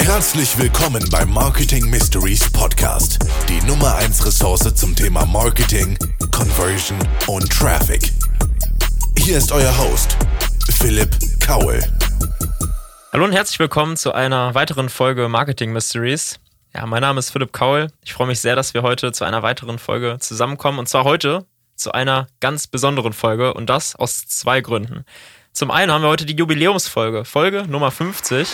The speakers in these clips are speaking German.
Herzlich willkommen beim Marketing Mysteries Podcast, die Nummer 1 Ressource zum Thema Marketing, Conversion und Traffic. Hier ist euer Host, Philipp Kaul. Hallo und herzlich willkommen zu einer weiteren Folge Marketing Mysteries. Ja, mein Name ist Philipp Kaul. Ich freue mich sehr, dass wir heute zu einer weiteren Folge zusammenkommen und zwar heute zu einer ganz besonderen Folge und das aus zwei Gründen. Zum einen haben wir heute die Jubiläumsfolge, Folge Nummer 50.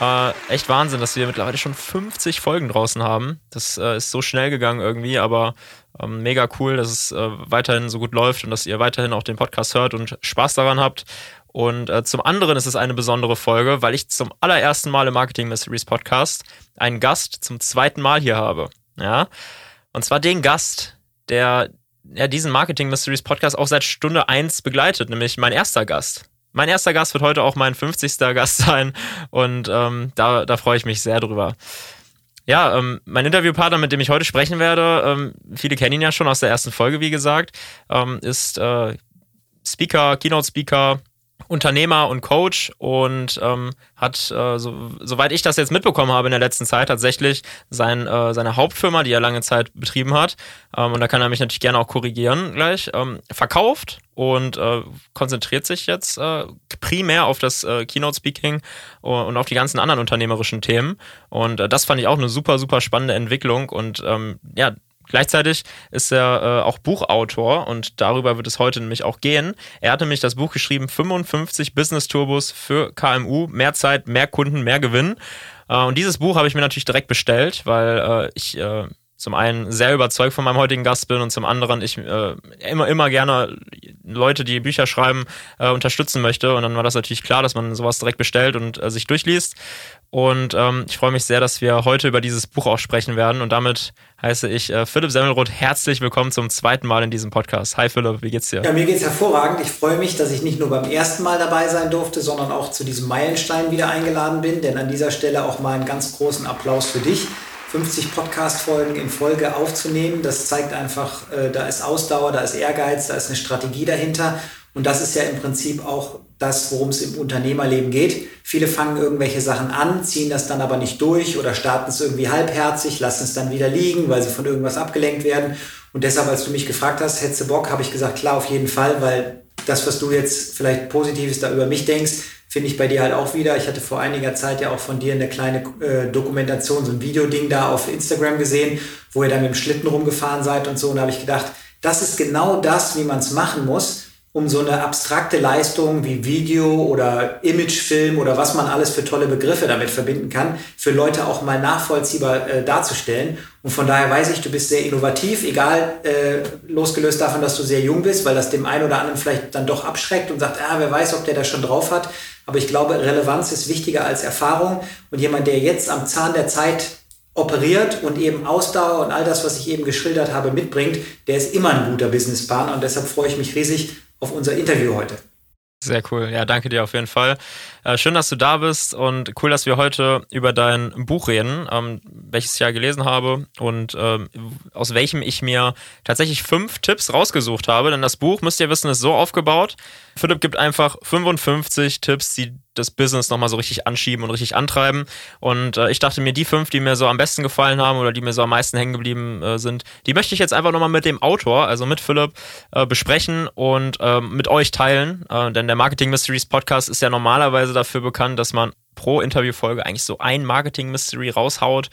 Äh, echt Wahnsinn, dass wir mittlerweile schon 50 Folgen draußen haben. Das äh, ist so schnell gegangen irgendwie, aber ähm, mega cool, dass es äh, weiterhin so gut läuft und dass ihr weiterhin auch den Podcast hört und Spaß daran habt. Und äh, zum anderen ist es eine besondere Folge, weil ich zum allerersten Mal im Marketing Mysteries Podcast einen Gast zum zweiten Mal hier habe. Ja. Und zwar den Gast, der ja, diesen Marketing Mysteries Podcast auch seit Stunde eins begleitet, nämlich mein erster Gast. Mein erster Gast wird heute auch mein 50. Gast sein und ähm, da, da freue ich mich sehr drüber. Ja, ähm, mein Interviewpartner, mit dem ich heute sprechen werde, ähm, viele kennen ihn ja schon aus der ersten Folge, wie gesagt, ähm, ist äh, Speaker, Keynote-Speaker, Unternehmer und Coach und ähm, hat, äh, so, soweit ich das jetzt mitbekommen habe in der letzten Zeit, tatsächlich sein, äh, seine Hauptfirma, die er lange Zeit betrieben hat, ähm, und da kann er mich natürlich gerne auch korrigieren gleich, ähm, verkauft und äh, konzentriert sich jetzt äh, primär auf das äh, Keynote-Speaking und auf die ganzen anderen unternehmerischen Themen. Und äh, das fand ich auch eine super, super spannende Entwicklung und ähm, ja, Gleichzeitig ist er äh, auch Buchautor und darüber wird es heute nämlich auch gehen. Er hat nämlich das Buch geschrieben 55 Business Turbos für KMU, mehr Zeit, mehr Kunden, mehr Gewinn. Äh, und dieses Buch habe ich mir natürlich direkt bestellt, weil äh, ich äh, zum einen sehr überzeugt von meinem heutigen Gast bin und zum anderen ich äh, immer immer gerne Leute, die Bücher schreiben, äh, unterstützen möchte. Und dann war das natürlich klar, dass man sowas direkt bestellt und äh, sich durchliest. Und ähm, ich freue mich sehr, dass wir heute über dieses Buch auch sprechen werden. Und damit heiße ich äh, Philipp Semmelroth herzlich willkommen zum zweiten Mal in diesem Podcast. Hi Philipp, wie geht's dir? Ja, mir geht's hervorragend. Ich freue mich, dass ich nicht nur beim ersten Mal dabei sein durfte, sondern auch zu diesem Meilenstein wieder eingeladen bin. Denn an dieser Stelle auch mal einen ganz großen Applaus für dich. 50 Podcast-Folgen in Folge aufzunehmen. Das zeigt einfach, äh, da ist Ausdauer, da ist Ehrgeiz, da ist eine Strategie dahinter. Und das ist ja im Prinzip auch das, worum es im Unternehmerleben geht. Viele fangen irgendwelche Sachen an, ziehen das dann aber nicht durch oder starten es irgendwie halbherzig, lassen es dann wieder liegen, weil sie von irgendwas abgelenkt werden. Und deshalb, als du mich gefragt hast, hättest du Bock, habe ich gesagt, klar, auf jeden Fall, weil das, was du jetzt vielleicht Positives da über mich denkst, finde ich bei dir halt auch wieder. Ich hatte vor einiger Zeit ja auch von dir eine kleine äh, Dokumentation, so ein Videoding da auf Instagram gesehen, wo ihr dann mit dem Schlitten rumgefahren seid und so. Und da habe ich gedacht, das ist genau das, wie man es machen muss, um so eine abstrakte Leistung wie Video oder Imagefilm oder was man alles für tolle Begriffe damit verbinden kann, für Leute auch mal nachvollziehbar äh, darzustellen. Und von daher weiß ich, du bist sehr innovativ, egal äh, losgelöst davon, dass du sehr jung bist, weil das dem einen oder anderen vielleicht dann doch abschreckt und sagt, ah, wer weiß, ob der das schon drauf hat. Aber ich glaube, Relevanz ist wichtiger als Erfahrung. Und jemand, der jetzt am Zahn der Zeit operiert und eben Ausdauer und all das, was ich eben geschildert habe, mitbringt, der ist immer ein guter Businesspartner. Und deshalb freue ich mich riesig, auf unser Interview heute. Sehr cool. Ja, danke dir auf jeden Fall. Äh, schön, dass du da bist und cool, dass wir heute über dein Buch reden, ähm, welches ich ja gelesen habe und ähm, aus welchem ich mir tatsächlich fünf Tipps rausgesucht habe. Denn das Buch, müsst ihr wissen, ist so aufgebaut. Philipp gibt einfach 55 Tipps, die das Business nochmal so richtig anschieben und richtig antreiben. Und äh, ich dachte mir, die fünf, die mir so am besten gefallen haben oder die mir so am meisten hängen geblieben äh, sind, die möchte ich jetzt einfach nochmal mit dem Autor, also mit Philipp, äh, besprechen und ähm, mit euch teilen. Äh, denn der Marketing Mysteries Podcast ist ja normalerweise dafür bekannt, dass man pro Interviewfolge eigentlich so ein Marketing Mystery raushaut.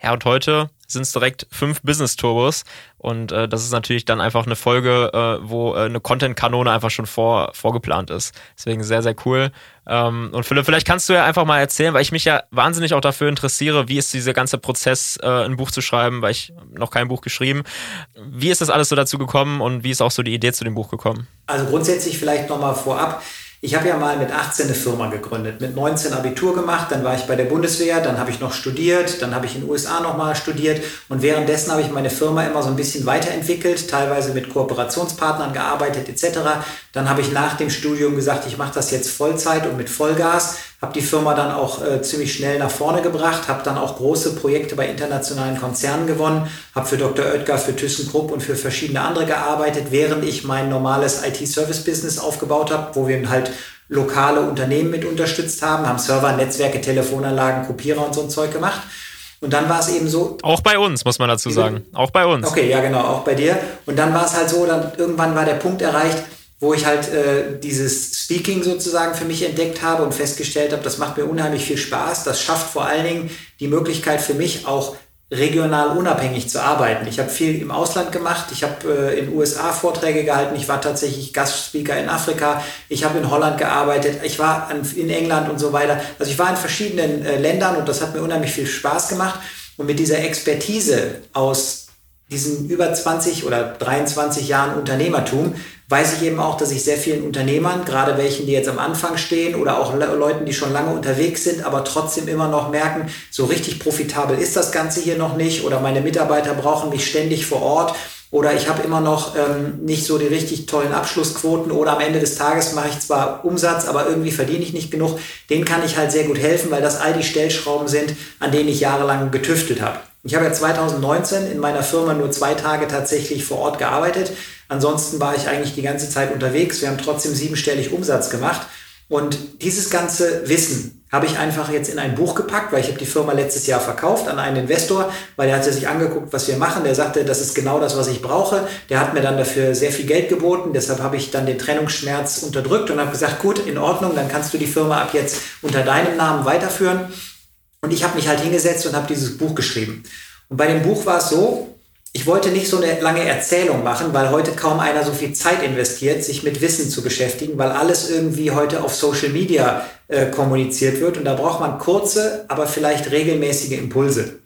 Ja, und heute sind es direkt fünf Business Turbos. Und äh, das ist natürlich dann einfach eine Folge, äh, wo äh, eine Content-Kanone einfach schon vor, vorgeplant ist. Deswegen sehr, sehr cool. Ähm, und Philipp, vielleicht kannst du ja einfach mal erzählen, weil ich mich ja wahnsinnig auch dafür interessiere, wie ist dieser ganze Prozess, äh, ein Buch zu schreiben, weil ich noch kein Buch geschrieben. Wie ist das alles so dazu gekommen und wie ist auch so die Idee zu dem Buch gekommen? Also grundsätzlich vielleicht nochmal vorab. Ich habe ja mal mit 18 eine Firma gegründet, mit 19 Abitur gemacht, dann war ich bei der Bundeswehr, dann habe ich noch studiert, dann habe ich in den USA nochmal studiert und währenddessen habe ich meine Firma immer so ein bisschen weiterentwickelt, teilweise mit Kooperationspartnern gearbeitet etc. Dann habe ich nach dem Studium gesagt, ich mache das jetzt Vollzeit und mit Vollgas, habe die Firma dann auch äh, ziemlich schnell nach vorne gebracht, habe dann auch große Projekte bei internationalen Konzernen gewonnen, habe für Dr. Oetker, für ThyssenKrupp und für verschiedene andere gearbeitet, während ich mein normales IT-Service-Business aufgebaut habe, wo wir halt lokale Unternehmen mit unterstützt haben, haben Server, Netzwerke, Telefonanlagen, Kopierer und so ein Zeug gemacht. Und dann war es eben so. Auch bei uns, muss man dazu sagen. Auch bei uns. Okay, ja, genau, auch bei dir. Und dann war es halt so, dann irgendwann war der Punkt erreicht, wo ich halt äh, dieses Speaking sozusagen für mich entdeckt habe und festgestellt habe, das macht mir unheimlich viel Spaß. Das schafft vor allen Dingen die Möglichkeit für mich auch regional unabhängig zu arbeiten. Ich habe viel im Ausland gemacht. Ich habe äh, in USA Vorträge gehalten. Ich war tatsächlich Gastspeaker in Afrika. Ich habe in Holland gearbeitet. Ich war an, in England und so weiter. Also ich war in verschiedenen äh, Ländern und das hat mir unheimlich viel Spaß gemacht. Und mit dieser Expertise aus diesen über 20 oder 23 Jahren Unternehmertum weiß ich eben auch, dass ich sehr vielen Unternehmern, gerade welchen, die jetzt am Anfang stehen oder auch Leuten, die schon lange unterwegs sind, aber trotzdem immer noch merken, so richtig profitabel ist das Ganze hier noch nicht oder meine Mitarbeiter brauchen mich ständig vor Ort oder ich habe immer noch ähm, nicht so die richtig tollen Abschlussquoten oder am Ende des Tages mache ich zwar Umsatz, aber irgendwie verdiene ich nicht genug. Den kann ich halt sehr gut helfen, weil das all die Stellschrauben sind, an denen ich jahrelang getüftet habe. Ich habe ja 2019 in meiner Firma nur zwei Tage tatsächlich vor Ort gearbeitet. Ansonsten war ich eigentlich die ganze Zeit unterwegs. Wir haben trotzdem siebenstellig Umsatz gemacht. Und dieses ganze Wissen habe ich einfach jetzt in ein Buch gepackt, weil ich habe die Firma letztes Jahr verkauft an einen Investor, weil er hatte sich angeguckt, was wir machen. Der sagte, das ist genau das, was ich brauche. Der hat mir dann dafür sehr viel Geld geboten. Deshalb habe ich dann den Trennungsschmerz unterdrückt und habe gesagt, gut, in Ordnung, dann kannst du die Firma ab jetzt unter deinem Namen weiterführen. Und ich habe mich halt hingesetzt und habe dieses Buch geschrieben. Und bei dem Buch war es so, ich wollte nicht so eine lange Erzählung machen, weil heute kaum einer so viel Zeit investiert, sich mit Wissen zu beschäftigen, weil alles irgendwie heute auf Social Media äh, kommuniziert wird. Und da braucht man kurze, aber vielleicht regelmäßige Impulse.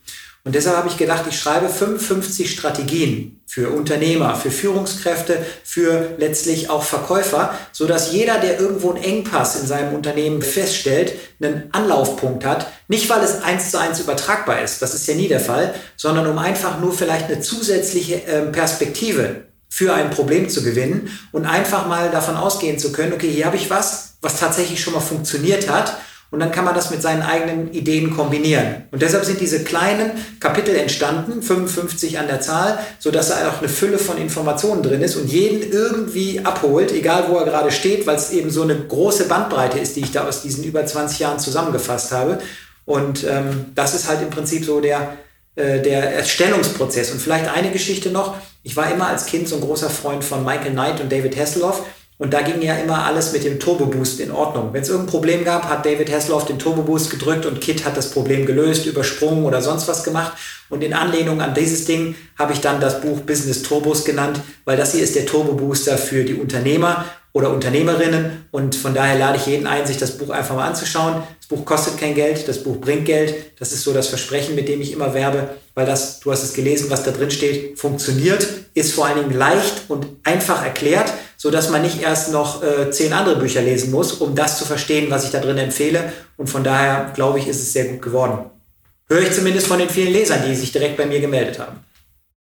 Und deshalb habe ich gedacht, ich schreibe 55 Strategien für Unternehmer, für Führungskräfte, für letztlich auch Verkäufer, so dass jeder, der irgendwo einen Engpass in seinem Unternehmen feststellt, einen Anlaufpunkt hat. Nicht, weil es eins zu eins übertragbar ist, das ist ja nie der Fall, sondern um einfach nur vielleicht eine zusätzliche ähm, Perspektive für ein Problem zu gewinnen und einfach mal davon ausgehen zu können, okay, hier habe ich was, was tatsächlich schon mal funktioniert hat und dann kann man das mit seinen eigenen Ideen kombinieren. Und deshalb sind diese kleinen Kapitel entstanden, 55 an der Zahl, so dass da auch eine Fülle von Informationen drin ist und jeden irgendwie abholt, egal wo er gerade steht, weil es eben so eine große Bandbreite ist, die ich da aus diesen über 20 Jahren zusammengefasst habe. Und ähm, das ist halt im Prinzip so der, äh, der Erstellungsprozess. Und vielleicht eine Geschichte noch. Ich war immer als Kind so ein großer Freund von Michael Knight und David Hasselhoff. Und da ging ja immer alles mit dem Turbo Boost in Ordnung. Wenn es irgendein Problem gab, hat David Hasselhoff den Turbo Boost gedrückt und Kit hat das Problem gelöst, übersprungen oder sonst was gemacht. Und in Anlehnung an dieses Ding habe ich dann das Buch Business Turbos genannt, weil das hier ist der Turbo Booster für die Unternehmer oder Unternehmerinnen. Und von daher lade ich jeden ein, sich das Buch einfach mal anzuschauen. Buch kostet kein Geld, das Buch bringt Geld. Das ist so das Versprechen, mit dem ich immer werbe, weil das, du hast es gelesen, was da drin steht, funktioniert, ist vor allen Dingen leicht und einfach erklärt, so dass man nicht erst noch äh, zehn andere Bücher lesen muss, um das zu verstehen, was ich da drin empfehle. Und von daher glaube ich, ist es sehr gut geworden. Höre ich zumindest von den vielen Lesern, die sich direkt bei mir gemeldet haben.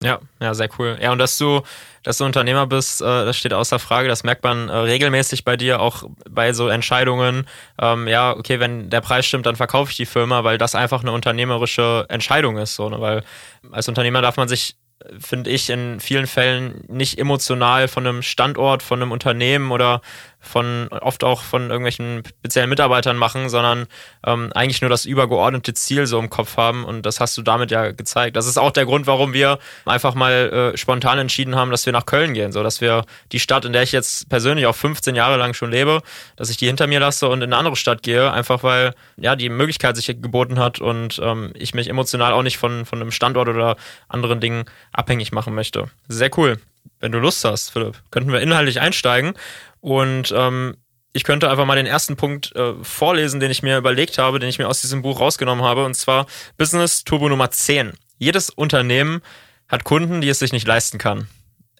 Ja, ja, sehr cool. Ja, und dass du, dass du Unternehmer bist, äh, das steht außer Frage. Das merkt man äh, regelmäßig bei dir, auch bei so Entscheidungen. Ähm, ja, okay, wenn der Preis stimmt, dann verkaufe ich die Firma, weil das einfach eine unternehmerische Entscheidung ist. So, ne? Weil als Unternehmer darf man sich finde ich, in vielen Fällen nicht emotional von einem Standort, von einem Unternehmen oder von oft auch von irgendwelchen speziellen Mitarbeitern machen, sondern ähm, eigentlich nur das übergeordnete Ziel so im Kopf haben und das hast du damit ja gezeigt. Das ist auch der Grund, warum wir einfach mal äh, spontan entschieden haben, dass wir nach Köln gehen, so dass wir die Stadt, in der ich jetzt persönlich auch 15 Jahre lang schon lebe, dass ich die hinter mir lasse und in eine andere Stadt gehe, einfach weil ja die Möglichkeit sich geboten hat und ähm, ich mich emotional auch nicht von von einem Standort oder anderen Dingen abhängig machen möchte. Sehr cool. Wenn du Lust hast, Philipp, könnten wir inhaltlich einsteigen und ähm, ich könnte einfach mal den ersten Punkt äh, vorlesen, den ich mir überlegt habe, den ich mir aus diesem Buch rausgenommen habe, und zwar Business Turbo Nummer 10. Jedes Unternehmen hat Kunden, die es sich nicht leisten kann.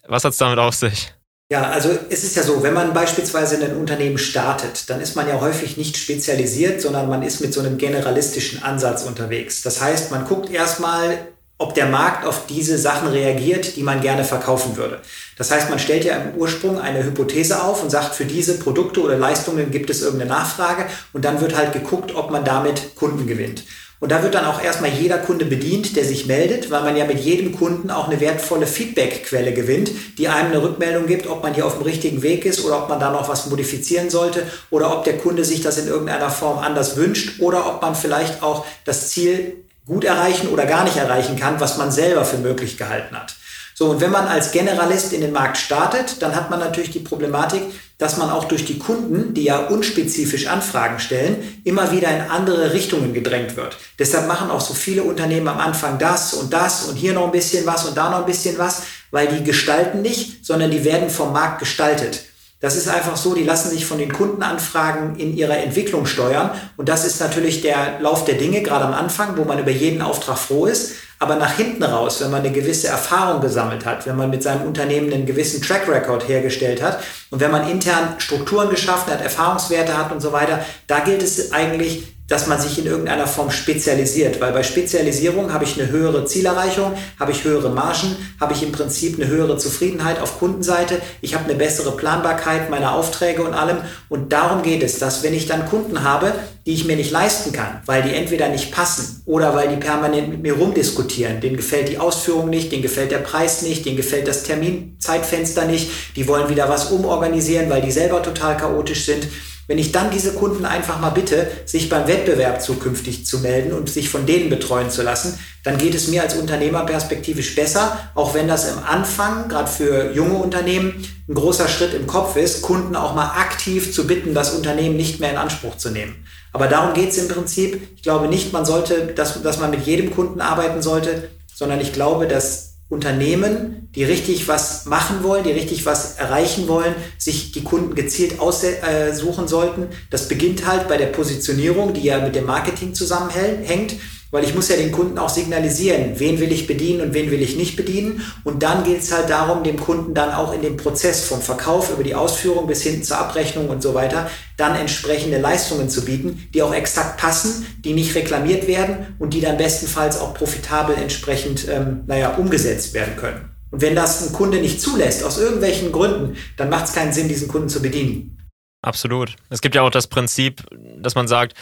Was hat es damit auf sich? Ja, also es ist ja so, wenn man beispielsweise ein Unternehmen startet, dann ist man ja häufig nicht spezialisiert, sondern man ist mit so einem generalistischen Ansatz unterwegs. Das heißt, man guckt erstmal, ob der Markt auf diese Sachen reagiert, die man gerne verkaufen würde. Das heißt, man stellt ja im Ursprung eine Hypothese auf und sagt, für diese Produkte oder Leistungen gibt es irgendeine Nachfrage und dann wird halt geguckt, ob man damit Kunden gewinnt. Und da wird dann auch erstmal jeder Kunde bedient, der sich meldet, weil man ja mit jedem Kunden auch eine wertvolle Feedbackquelle gewinnt, die einem eine Rückmeldung gibt, ob man hier auf dem richtigen Weg ist oder ob man da noch was modifizieren sollte oder ob der Kunde sich das in irgendeiner Form anders wünscht oder ob man vielleicht auch das Ziel gut erreichen oder gar nicht erreichen kann, was man selber für möglich gehalten hat. So, und wenn man als Generalist in den Markt startet, dann hat man natürlich die Problematik, dass man auch durch die Kunden, die ja unspezifisch Anfragen stellen, immer wieder in andere Richtungen gedrängt wird. Deshalb machen auch so viele Unternehmen am Anfang das und das und hier noch ein bisschen was und da noch ein bisschen was, weil die gestalten nicht, sondern die werden vom Markt gestaltet. Das ist einfach so, die lassen sich von den Kundenanfragen in ihrer Entwicklung steuern. Und das ist natürlich der Lauf der Dinge, gerade am Anfang, wo man über jeden Auftrag froh ist. Aber nach hinten raus, wenn man eine gewisse Erfahrung gesammelt hat, wenn man mit seinem Unternehmen einen gewissen Track Record hergestellt hat und wenn man intern Strukturen geschaffen hat, Erfahrungswerte hat und so weiter, da gilt es eigentlich, dass man sich in irgendeiner Form spezialisiert, weil bei Spezialisierung habe ich eine höhere Zielerreichung, habe ich höhere Margen, habe ich im Prinzip eine höhere Zufriedenheit auf Kundenseite, ich habe eine bessere Planbarkeit meiner Aufträge und allem. Und darum geht es, dass wenn ich dann Kunden habe, die ich mir nicht leisten kann, weil die entweder nicht passen oder weil die permanent mit mir rumdiskutieren, denen gefällt die Ausführung nicht, denen gefällt der Preis nicht, denen gefällt das Terminzeitfenster nicht, die wollen wieder was umorganisieren, weil die selber total chaotisch sind, wenn ich dann diese Kunden einfach mal bitte, sich beim Wettbewerb zukünftig zu melden und sich von denen betreuen zu lassen, dann geht es mir als Unternehmer perspektivisch besser, auch wenn das im Anfang, gerade für junge Unternehmen, ein großer Schritt im Kopf ist, Kunden auch mal aktiv zu bitten, das Unternehmen nicht mehr in Anspruch zu nehmen. Aber darum geht es im Prinzip. Ich glaube nicht, man sollte, dass, dass man mit jedem Kunden arbeiten sollte, sondern ich glaube, dass Unternehmen, die richtig was machen wollen, die richtig was erreichen wollen, sich die Kunden gezielt aussuchen sollten. Das beginnt halt bei der Positionierung, die ja mit dem Marketing zusammenhängt weil ich muss ja den Kunden auch signalisieren, wen will ich bedienen und wen will ich nicht bedienen. Und dann gilt es halt darum, dem Kunden dann auch in dem Prozess vom Verkauf über die Ausführung bis hin zur Abrechnung und so weiter dann entsprechende Leistungen zu bieten, die auch exakt passen, die nicht reklamiert werden und die dann bestenfalls auch profitabel entsprechend ähm, naja, umgesetzt werden können. Und wenn das ein Kunde nicht zulässt, aus irgendwelchen Gründen, dann macht es keinen Sinn, diesen Kunden zu bedienen. Absolut. Es gibt ja auch das Prinzip, dass man sagt,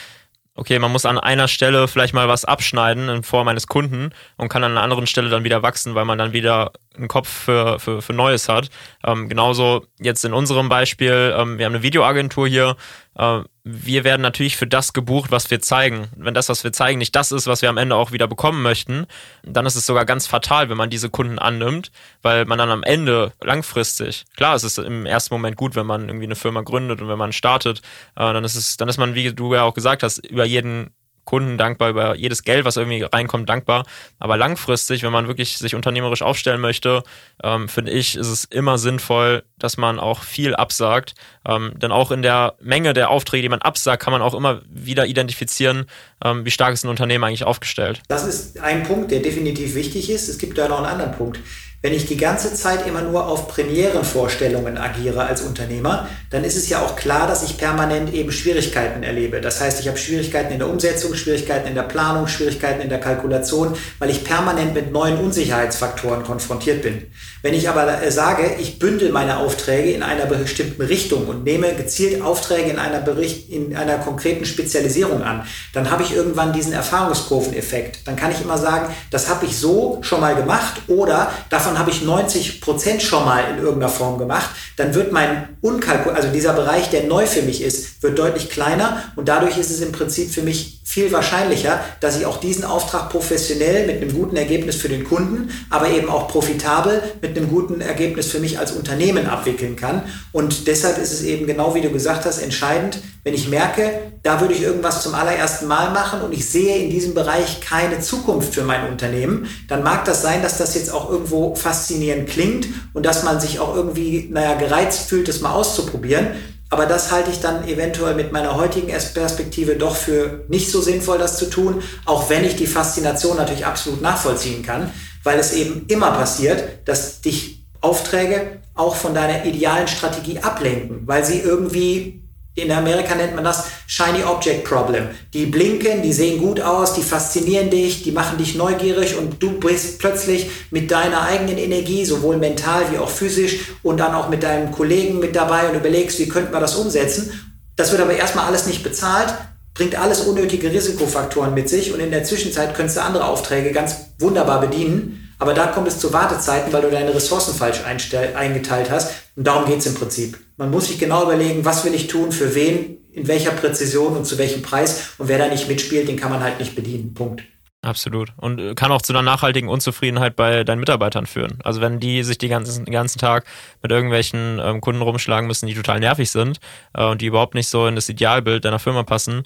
okay, man muss an einer Stelle vielleicht mal was abschneiden in Form eines Kunden und kann an einer anderen Stelle dann wieder wachsen, weil man dann wieder einen Kopf für, für, für Neues hat. Ähm, genauso jetzt in unserem Beispiel, ähm, wir haben eine Videoagentur hier. Äh, wir werden natürlich für das gebucht, was wir zeigen. Wenn das, was wir zeigen, nicht das ist, was wir am Ende auch wieder bekommen möchten, dann ist es sogar ganz fatal, wenn man diese Kunden annimmt, weil man dann am Ende langfristig, klar, es ist im ersten Moment gut, wenn man irgendwie eine Firma gründet und wenn man startet, äh, dann ist es, dann ist man, wie du ja auch gesagt hast, über jeden Kunden dankbar, über jedes Geld, was irgendwie reinkommt, dankbar. Aber langfristig, wenn man wirklich sich unternehmerisch aufstellen möchte, ähm, finde ich, ist es immer sinnvoll, dass man auch viel absagt. Ähm, denn auch in der Menge der Aufträge, die man absagt, kann man auch immer wieder identifizieren, ähm, wie stark ist ein Unternehmen eigentlich aufgestellt. Das ist ein Punkt, der definitiv wichtig ist. Es gibt da noch einen anderen Punkt. Wenn ich die ganze Zeit immer nur auf Premierenvorstellungen agiere als Unternehmer, dann ist es ja auch klar, dass ich permanent eben Schwierigkeiten erlebe. Das heißt, ich habe Schwierigkeiten in der Umsetzung, Schwierigkeiten in der Planung, Schwierigkeiten in der Kalkulation, weil ich permanent mit neuen Unsicherheitsfaktoren konfrontiert bin. Wenn ich aber äh, sage, ich bündel meine Aufträge in einer bestimmten Richtung und nehme gezielt Aufträge in einer, Bericht, in einer konkreten Spezialisierung an, dann habe ich irgendwann diesen Erfahrungskurveneffekt. Dann kann ich immer sagen, das habe ich so schon mal gemacht oder davon davon habe ich 90 Prozent schon mal in irgendeiner Form gemacht, dann wird mein Unkalkul, also dieser Bereich, der neu für mich ist, wird deutlich kleiner und dadurch ist es im Prinzip für mich viel wahrscheinlicher, dass ich auch diesen Auftrag professionell mit einem guten Ergebnis für den Kunden, aber eben auch profitabel mit einem guten Ergebnis für mich als Unternehmen abwickeln kann. Und deshalb ist es eben genau wie du gesagt hast, entscheidend, wenn ich merke, da würde ich irgendwas zum allerersten Mal machen und ich sehe in diesem Bereich keine Zukunft für mein Unternehmen, dann mag das sein, dass das jetzt auch irgendwo faszinierend klingt und dass man sich auch irgendwie, naja, gereizt fühlt, das mal auszuprobieren. Aber das halte ich dann eventuell mit meiner heutigen Perspektive doch für nicht so sinnvoll, das zu tun, auch wenn ich die Faszination natürlich absolut nachvollziehen kann, weil es eben immer passiert, dass dich Aufträge auch von deiner idealen Strategie ablenken, weil sie irgendwie in Amerika nennt man das Shiny Object Problem. Die blinken, die sehen gut aus, die faszinieren dich, die machen dich neugierig und du bist plötzlich mit deiner eigenen Energie, sowohl mental wie auch physisch und dann auch mit deinem Kollegen mit dabei und überlegst, wie könnte man das umsetzen. Das wird aber erstmal alles nicht bezahlt, bringt alles unnötige Risikofaktoren mit sich und in der Zwischenzeit könntest du andere Aufträge ganz wunderbar bedienen. Aber da kommt es zu Wartezeiten, weil du deine Ressourcen falsch eingeteilt hast. Und darum geht es im Prinzip. Man muss sich genau überlegen, was will ich tun, für wen, in welcher Präzision und zu welchem Preis. Und wer da nicht mitspielt, den kann man halt nicht bedienen. Punkt. Absolut. Und äh, kann auch zu einer nachhaltigen Unzufriedenheit bei deinen Mitarbeitern führen. Also wenn die sich die ganzen, den ganzen Tag mit irgendwelchen ähm, Kunden rumschlagen müssen, die total nervig sind äh, und die überhaupt nicht so in das Idealbild deiner Firma passen,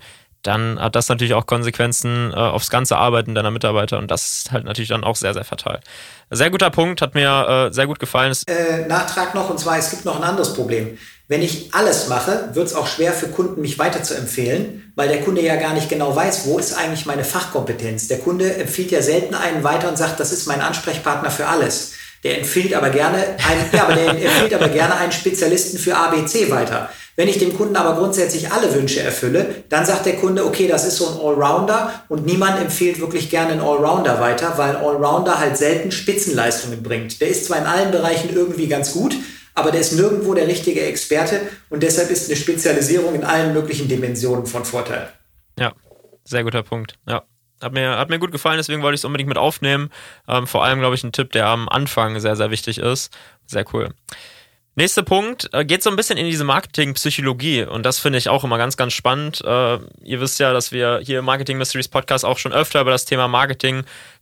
dann hat das natürlich auch Konsequenzen äh, aufs ganze Arbeiten deiner Mitarbeiter und das ist halt natürlich dann auch sehr, sehr fatal. Sehr guter Punkt, hat mir äh, sehr gut gefallen. Äh, Nachtrag noch, und zwar, es gibt noch ein anderes Problem. Wenn ich alles mache, wird es auch schwer für Kunden, mich weiter zu empfehlen, weil der Kunde ja gar nicht genau weiß, wo ist eigentlich meine Fachkompetenz. Der Kunde empfiehlt ja selten einen weiter und sagt, das ist mein Ansprechpartner für alles. Der empfiehlt aber gerne einen, ja, aber der empfiehlt aber gerne einen Spezialisten für ABC weiter. Wenn ich dem Kunden aber grundsätzlich alle Wünsche erfülle, dann sagt der Kunde, okay, das ist so ein Allrounder und niemand empfiehlt wirklich gerne einen Allrounder weiter, weil ein Allrounder halt selten Spitzenleistungen bringt. Der ist zwar in allen Bereichen irgendwie ganz gut, aber der ist nirgendwo der richtige Experte und deshalb ist eine Spezialisierung in allen möglichen Dimensionen von Vorteil. Ja, sehr guter Punkt. Ja. Hat mir, hat mir gut gefallen, deswegen wollte ich es unbedingt mit aufnehmen. Ähm, vor allem, glaube ich, ein Tipp, der am Anfang sehr, sehr wichtig ist. Sehr cool. Nächster Punkt äh, geht so ein bisschen in diese Marketingpsychologie und das finde ich auch immer ganz, ganz spannend. Äh, ihr wisst ja, dass wir hier im Marketing Mysteries Podcast auch schon öfter über das Thema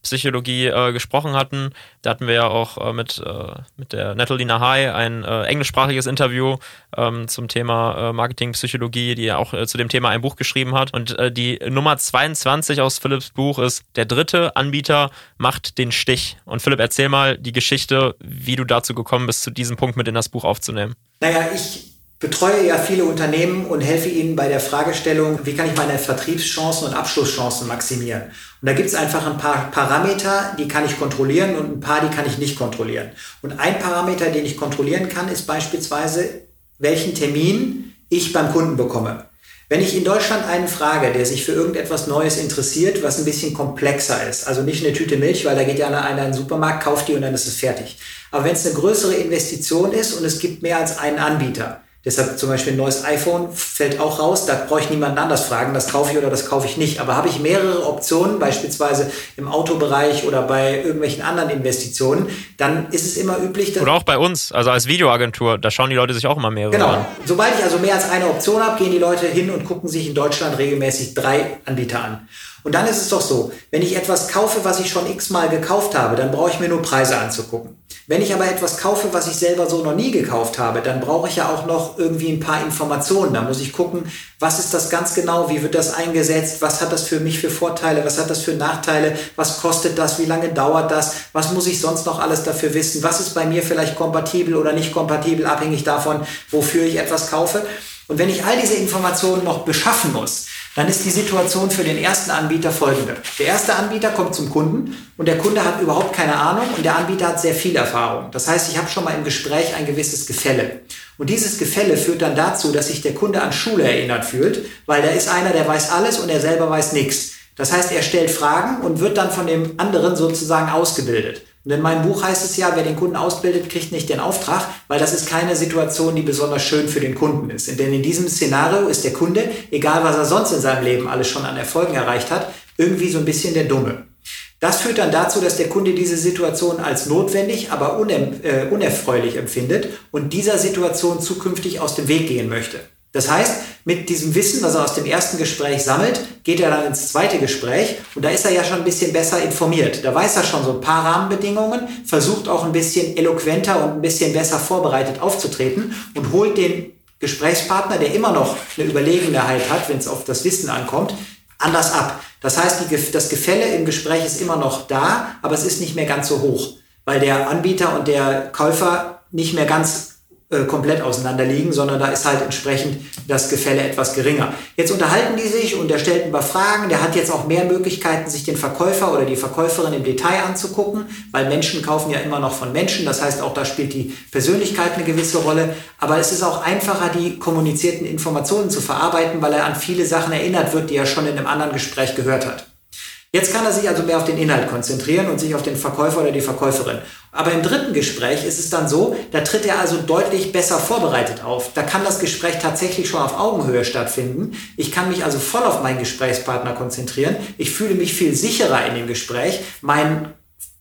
Marketingpsychologie äh, gesprochen hatten. Da hatten wir ja auch äh, mit, äh, mit der Natalie Nahai ein äh, englischsprachiges Interview ähm, zum Thema äh, Marketingpsychologie, die ja auch äh, zu dem Thema ein Buch geschrieben hat. Und äh, die Nummer 22 aus Philipps Buch ist, der dritte Anbieter macht den Stich. Und Philipp, erzähl mal die Geschichte, wie du dazu gekommen bist, zu diesem Punkt mit in das Buch aufzunehmen. Naja, ich betreue ja viele Unternehmen und helfe ihnen bei der Fragestellung, wie kann ich meine Vertriebschancen und Abschlusschancen maximieren. Und da gibt es einfach ein paar Parameter, die kann ich kontrollieren und ein paar, die kann ich nicht kontrollieren. Und ein Parameter, den ich kontrollieren kann, ist beispielsweise, welchen Termin ich beim Kunden bekomme. Wenn ich in Deutschland einen frage, der sich für irgendetwas Neues interessiert, was ein bisschen komplexer ist, also nicht eine Tüte Milch, weil da geht ja einer in einen Supermarkt, kauft die und dann ist es fertig. Aber wenn es eine größere Investition ist und es gibt mehr als einen Anbieter, Deshalb zum Beispiel ein neues iPhone fällt auch raus. Da brauche ich niemanden anders fragen, das kaufe ich oder das kaufe ich nicht. Aber habe ich mehrere Optionen, beispielsweise im Autobereich oder bei irgendwelchen anderen Investitionen, dann ist es immer üblich. Oder auch bei uns, also als Videoagentur, da schauen die Leute sich auch immer mehrere genau. an. Sobald ich also mehr als eine Option habe, gehen die Leute hin und gucken sich in Deutschland regelmäßig drei Anbieter an. Und dann ist es doch so, wenn ich etwas kaufe, was ich schon x-mal gekauft habe, dann brauche ich mir nur Preise anzugucken. Wenn ich aber etwas kaufe, was ich selber so noch nie gekauft habe, dann brauche ich ja auch noch irgendwie ein paar Informationen. Da muss ich gucken, was ist das ganz genau, wie wird das eingesetzt, was hat das für mich für Vorteile, was hat das für Nachteile, was kostet das, wie lange dauert das, was muss ich sonst noch alles dafür wissen, was ist bei mir vielleicht kompatibel oder nicht kompatibel, abhängig davon, wofür ich etwas kaufe. Und wenn ich all diese Informationen noch beschaffen muss, dann ist die Situation für den ersten Anbieter folgende. Der erste Anbieter kommt zum Kunden und der Kunde hat überhaupt keine Ahnung und der Anbieter hat sehr viel Erfahrung. Das heißt, ich habe schon mal im Gespräch ein gewisses Gefälle. Und dieses Gefälle führt dann dazu, dass sich der Kunde an Schule erinnert fühlt, weil da ist einer, der weiß alles und er selber weiß nichts. Das heißt, er stellt Fragen und wird dann von dem anderen sozusagen ausgebildet. Und in meinem Buch heißt es ja, wer den Kunden ausbildet, kriegt nicht den Auftrag, weil das ist keine Situation, die besonders schön für den Kunden ist. Denn in diesem Szenario ist der Kunde, egal was er sonst in seinem Leben alles schon an Erfolgen erreicht hat, irgendwie so ein bisschen der Dumme. Das führt dann dazu, dass der Kunde diese Situation als notwendig, aber äh, unerfreulich empfindet und dieser Situation zukünftig aus dem Weg gehen möchte. Das heißt, mit diesem Wissen, was er aus dem ersten Gespräch sammelt, geht er dann ins zweite Gespräch und da ist er ja schon ein bisschen besser informiert. Da weiß er schon so ein paar Rahmenbedingungen, versucht auch ein bisschen eloquenter und ein bisschen besser vorbereitet aufzutreten und holt den Gesprächspartner, der immer noch eine Überlegenheit hat, wenn es auf das Wissen ankommt, anders ab. Das heißt, die, das Gefälle im Gespräch ist immer noch da, aber es ist nicht mehr ganz so hoch, weil der Anbieter und der Käufer nicht mehr ganz äh, komplett auseinander liegen, sondern da ist halt entsprechend das Gefälle etwas geringer. Jetzt unterhalten die sich und er stellt ein paar Fragen. Der hat jetzt auch mehr Möglichkeiten, sich den Verkäufer oder die Verkäuferin im Detail anzugucken, weil Menschen kaufen ja immer noch von Menschen. Das heißt, auch da spielt die Persönlichkeit eine gewisse Rolle. Aber es ist auch einfacher, die kommunizierten Informationen zu verarbeiten, weil er an viele Sachen erinnert wird, die er schon in einem anderen Gespräch gehört hat. Jetzt kann er sich also mehr auf den Inhalt konzentrieren und sich auf den Verkäufer oder die Verkäuferin. Aber im dritten Gespräch ist es dann so, da tritt er also deutlich besser vorbereitet auf. Da kann das Gespräch tatsächlich schon auf Augenhöhe stattfinden. Ich kann mich also voll auf meinen Gesprächspartner konzentrieren. Ich fühle mich viel sicherer in dem Gespräch. Mein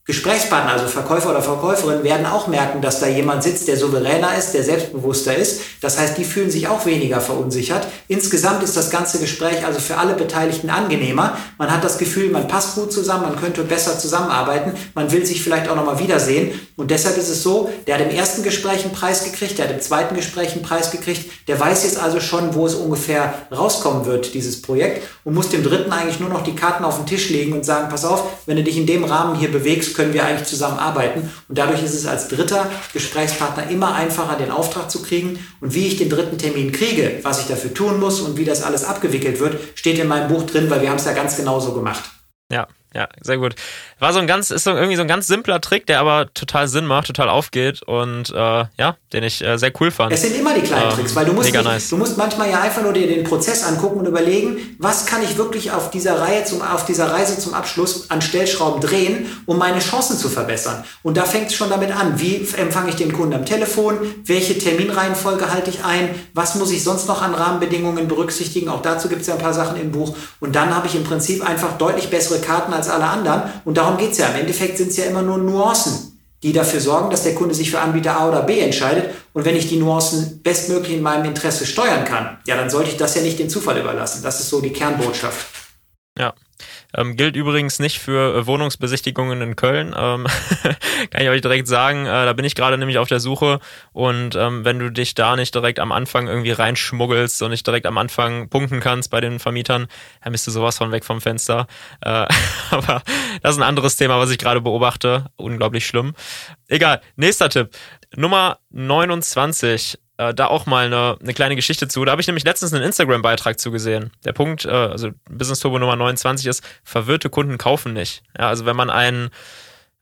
Gesprächspartner, also Verkäufer oder Verkäuferin, werden auch merken, dass da jemand sitzt, der souveräner ist, der selbstbewusster ist. Das heißt, die fühlen sich auch weniger verunsichert. Insgesamt ist das ganze Gespräch also für alle Beteiligten angenehmer. Man hat das Gefühl, man passt gut zusammen, man könnte besser zusammenarbeiten, man will sich vielleicht auch nochmal wiedersehen. Und deshalb ist es so, der hat im ersten Gespräch einen Preis gekriegt, der hat im zweiten Gespräch einen Preis gekriegt. Der weiß jetzt also schon, wo es ungefähr rauskommen wird, dieses Projekt, und muss dem dritten eigentlich nur noch die Karten auf den Tisch legen und sagen, pass auf, wenn du dich in dem Rahmen hier bewegst, können wir eigentlich zusammenarbeiten. Und dadurch ist es als dritter Gesprächspartner immer einfacher, den Auftrag zu kriegen. Und wie ich den dritten Termin kriege, was ich dafür tun muss und wie das alles abgewickelt wird, steht in meinem Buch drin, weil wir haben es ja ganz genauso gemacht. Ja, ja, sehr gut. War so ein ganz, ist so irgendwie so ein ganz simpler Trick, der aber total Sinn macht, total aufgeht und äh, ja, den ich äh, sehr cool fand. Es sind immer die kleinen ähm, Tricks, weil du musst, nicht, nice. du musst manchmal ja einfach nur dir den Prozess angucken und überlegen, was kann ich wirklich auf dieser Reihe zum, auf dieser Reise zum Abschluss an Stellschrauben drehen, um meine Chancen zu verbessern. Und da fängt es schon damit an. Wie empfange ich den Kunden am Telefon? Welche Terminreihenfolge halte ich ein? Was muss ich sonst noch an Rahmenbedingungen berücksichtigen? Auch dazu gibt es ja ein paar Sachen im Buch. Und dann habe ich im Prinzip einfach deutlich bessere Karten als alle anderen. Und darum geht es ja. Im Endeffekt sind es ja immer nur Nuancen, die dafür sorgen, dass der Kunde sich für Anbieter A oder B entscheidet. Und wenn ich die Nuancen bestmöglich in meinem Interesse steuern kann, ja, dann sollte ich das ja nicht dem Zufall überlassen. Das ist so die Kernbotschaft. Ja, ähm, gilt übrigens nicht für äh, Wohnungsbesichtigungen in Köln. Ähm, kann ich euch direkt sagen. Äh, da bin ich gerade nämlich auf der Suche. Und ähm, wenn du dich da nicht direkt am Anfang irgendwie reinschmuggelst und nicht direkt am Anfang punkten kannst bei den Vermietern, dann bist du sowas von weg vom Fenster. Äh, aber das ist ein anderes Thema, was ich gerade beobachte. Unglaublich schlimm. Egal. Nächster Tipp. Nummer 29 äh, da auch mal eine, eine kleine Geschichte zu. Da habe ich nämlich letztens einen Instagram-Beitrag zugesehen. Der Punkt, äh, also Business Turbo Nummer 29 ist, verwirrte Kunden kaufen nicht. Ja, also wenn man einen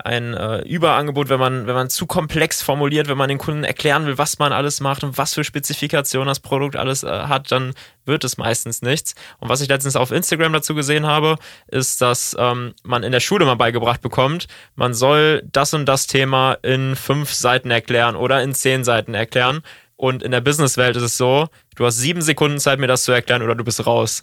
ein äh, Überangebot, wenn man, wenn man zu komplex formuliert, wenn man den Kunden erklären will, was man alles macht und was für Spezifikationen das Produkt alles äh, hat, dann wird es meistens nichts. Und was ich letztens auf Instagram dazu gesehen habe, ist, dass ähm, man in der Schule mal beigebracht bekommt, man soll das und das Thema in fünf Seiten erklären oder in zehn Seiten erklären. Und in der Businesswelt ist es so, du hast sieben Sekunden Zeit, mir das zu erklären oder du bist raus.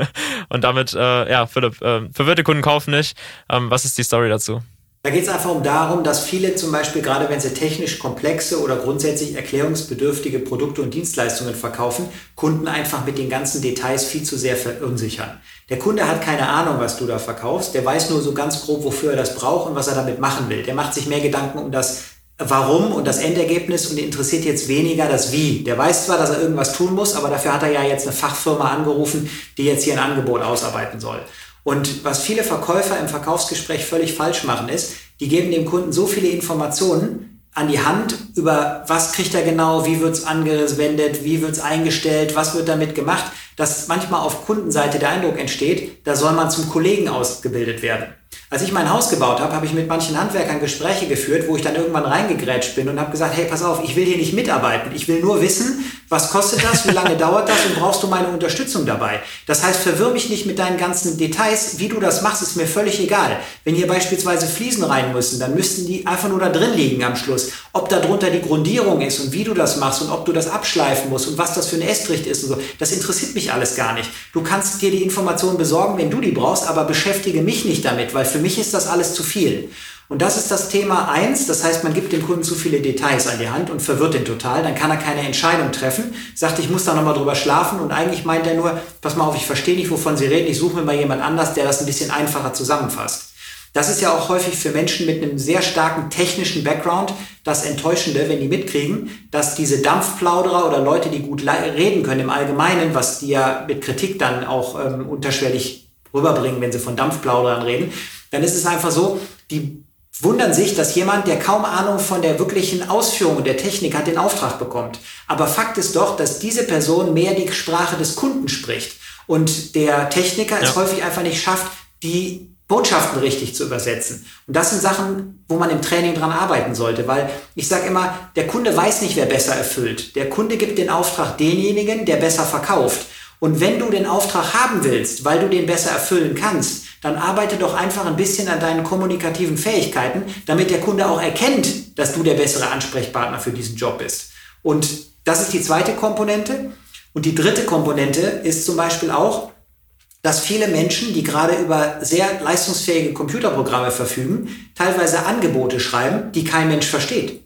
und damit, äh, ja, Philipp, äh, verwirrte Kunden kaufen nicht. Ähm, was ist die Story dazu? Da geht es einfach um darum, dass viele zum Beispiel, gerade wenn sie technisch komplexe oder grundsätzlich erklärungsbedürftige Produkte und Dienstleistungen verkaufen, Kunden einfach mit den ganzen Details viel zu sehr verunsichern. Der Kunde hat keine Ahnung, was du da verkaufst. Der weiß nur so ganz grob, wofür er das braucht und was er damit machen will. Der macht sich mehr Gedanken um das Warum und das Endergebnis und interessiert jetzt weniger das Wie. Der weiß zwar, dass er irgendwas tun muss, aber dafür hat er ja jetzt eine Fachfirma angerufen, die jetzt hier ein Angebot ausarbeiten soll. Und was viele Verkäufer im Verkaufsgespräch völlig falsch machen, ist, die geben dem Kunden so viele Informationen an die Hand über was kriegt er genau, wie wird's angewendet, wie wird's eingestellt, was wird damit gemacht, dass manchmal auf Kundenseite der Eindruck entsteht, da soll man zum Kollegen ausgebildet werden. Als ich mein Haus gebaut habe, habe ich mit manchen Handwerkern Gespräche geführt, wo ich dann irgendwann reingegrätscht bin und habe gesagt, hey, pass auf, ich will hier nicht mitarbeiten. Ich will nur wissen, was kostet das, wie lange dauert das und brauchst du meine Unterstützung dabei? Das heißt, verwirr mich nicht mit deinen ganzen Details. Wie du das machst, ist mir völlig egal. Wenn hier beispielsweise Fliesen rein müssen, dann müssten die einfach nur da drin liegen am Schluss. Ob da drunter die Grundierung ist und wie du das machst und ob du das abschleifen musst und was das für ein Estricht ist und so, das interessiert mich alles gar nicht. Du kannst dir die Informationen besorgen, wenn du die brauchst, aber beschäftige mich nicht damit, weil für mich ist das alles zu viel. Und das ist das Thema eins. Das heißt, man gibt dem Kunden zu viele Details an die Hand und verwirrt ihn total. Dann kann er keine Entscheidung treffen. Sagt, ich muss da nochmal drüber schlafen. Und eigentlich meint er nur, pass mal auf, ich verstehe nicht, wovon Sie reden. Ich suche mir mal jemand anders, der das ein bisschen einfacher zusammenfasst. Das ist ja auch häufig für Menschen mit einem sehr starken technischen Background das Enttäuschende, wenn die mitkriegen, dass diese Dampfplauderer oder Leute, die gut reden können im Allgemeinen, was die ja mit Kritik dann auch ähm, unterschwellig rüberbringen, wenn sie von Dampfplauderern reden, dann ist es einfach so, die wundern sich, dass jemand, der kaum Ahnung von der wirklichen Ausführung der Technik hat, den Auftrag bekommt. Aber Fakt ist doch, dass diese Person mehr die Sprache des Kunden spricht. Und der Techniker ja. es häufig einfach nicht schafft, die Botschaften richtig zu übersetzen. Und das sind Sachen, wo man im Training dran arbeiten sollte, weil ich sage immer, der Kunde weiß nicht, wer besser erfüllt. Der Kunde gibt den Auftrag denjenigen, der besser verkauft. Und wenn du den Auftrag haben willst, weil du den besser erfüllen kannst, dann arbeite doch einfach ein bisschen an deinen kommunikativen Fähigkeiten, damit der Kunde auch erkennt, dass du der bessere Ansprechpartner für diesen Job bist. Und das ist die zweite Komponente. Und die dritte Komponente ist zum Beispiel auch, dass viele Menschen, die gerade über sehr leistungsfähige Computerprogramme verfügen, teilweise Angebote schreiben, die kein Mensch versteht.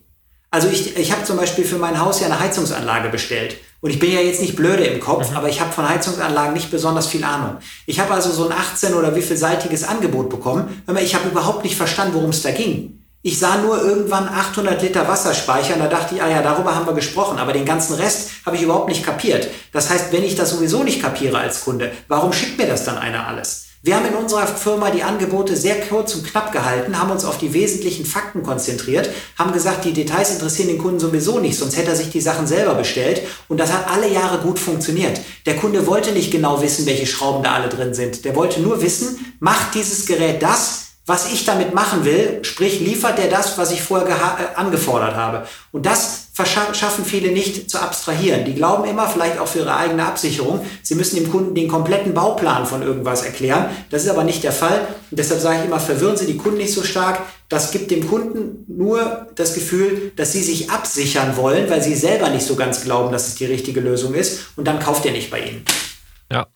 Also ich, ich habe zum Beispiel für mein Haus ja eine Heizungsanlage bestellt. Und ich bin ja jetzt nicht blöde im Kopf, mhm. aber ich habe von Heizungsanlagen nicht besonders viel Ahnung. Ich habe also so ein 18 oder wie vielseitiges Angebot bekommen. Ich habe überhaupt nicht verstanden, worum es da ging. Ich sah nur irgendwann 800 Liter Wasserspeicher und da dachte ich, ah ja, darüber haben wir gesprochen, aber den ganzen Rest habe ich überhaupt nicht kapiert. Das heißt, wenn ich das sowieso nicht kapiere als Kunde, warum schickt mir das dann einer alles? Wir haben in unserer Firma die Angebote sehr kurz und knapp gehalten, haben uns auf die wesentlichen Fakten konzentriert, haben gesagt, die Details interessieren den Kunden sowieso nicht, sonst hätte er sich die Sachen selber bestellt. Und das hat alle Jahre gut funktioniert. Der Kunde wollte nicht genau wissen, welche Schrauben da alle drin sind. Der wollte nur wissen, macht dieses Gerät das, was ich damit machen will, sprich liefert der das, was ich vorher äh, angefordert habe. Und das schaffen viele nicht zu abstrahieren. Die glauben immer, vielleicht auch für ihre eigene Absicherung, sie müssen dem Kunden den kompletten Bauplan von irgendwas erklären. Das ist aber nicht der Fall. Und deshalb sage ich immer, verwirren Sie die Kunden nicht so stark. Das gibt dem Kunden nur das Gefühl, dass sie sich absichern wollen, weil sie selber nicht so ganz glauben, dass es die richtige Lösung ist. Und dann kauft er nicht bei Ihnen. Ja,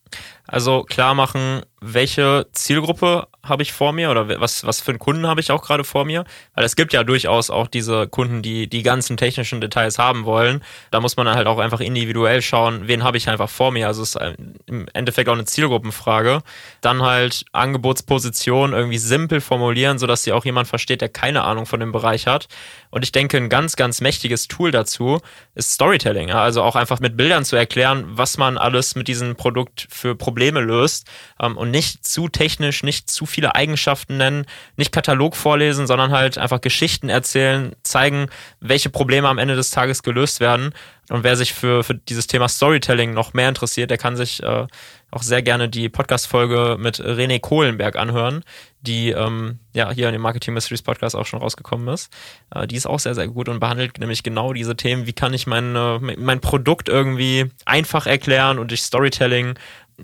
also klar machen, welche Zielgruppe habe ich vor mir oder was, was für einen Kunden habe ich auch gerade vor mir? Weil es gibt ja durchaus auch diese Kunden, die die ganzen technischen Details haben wollen. Da muss man halt auch einfach individuell schauen, wen habe ich einfach vor mir. Also es ist im Endeffekt auch eine Zielgruppenfrage. Dann halt Angebotsposition irgendwie simpel formulieren, sodass sie auch jemand versteht, der keine Ahnung von dem Bereich hat. Und ich denke, ein ganz, ganz mächtiges Tool dazu ist Storytelling. Also auch einfach mit Bildern zu erklären, was man alles mit diesem Produkt für Probleme löst ähm, und nicht zu technisch, nicht zu viele Eigenschaften nennen, nicht Katalog vorlesen, sondern halt einfach Geschichten erzählen, zeigen, welche Probleme am Ende des Tages gelöst werden. Und wer sich für, für dieses Thema Storytelling noch mehr interessiert, der kann sich äh, auch sehr gerne die Podcast-Folge mit René Kohlenberg anhören, die ähm, ja hier in dem Marketing Mysteries Podcast auch schon rausgekommen ist. Äh, die ist auch sehr, sehr gut und behandelt nämlich genau diese Themen. Wie kann ich mein, äh, mein Produkt irgendwie einfach erklären und durch Storytelling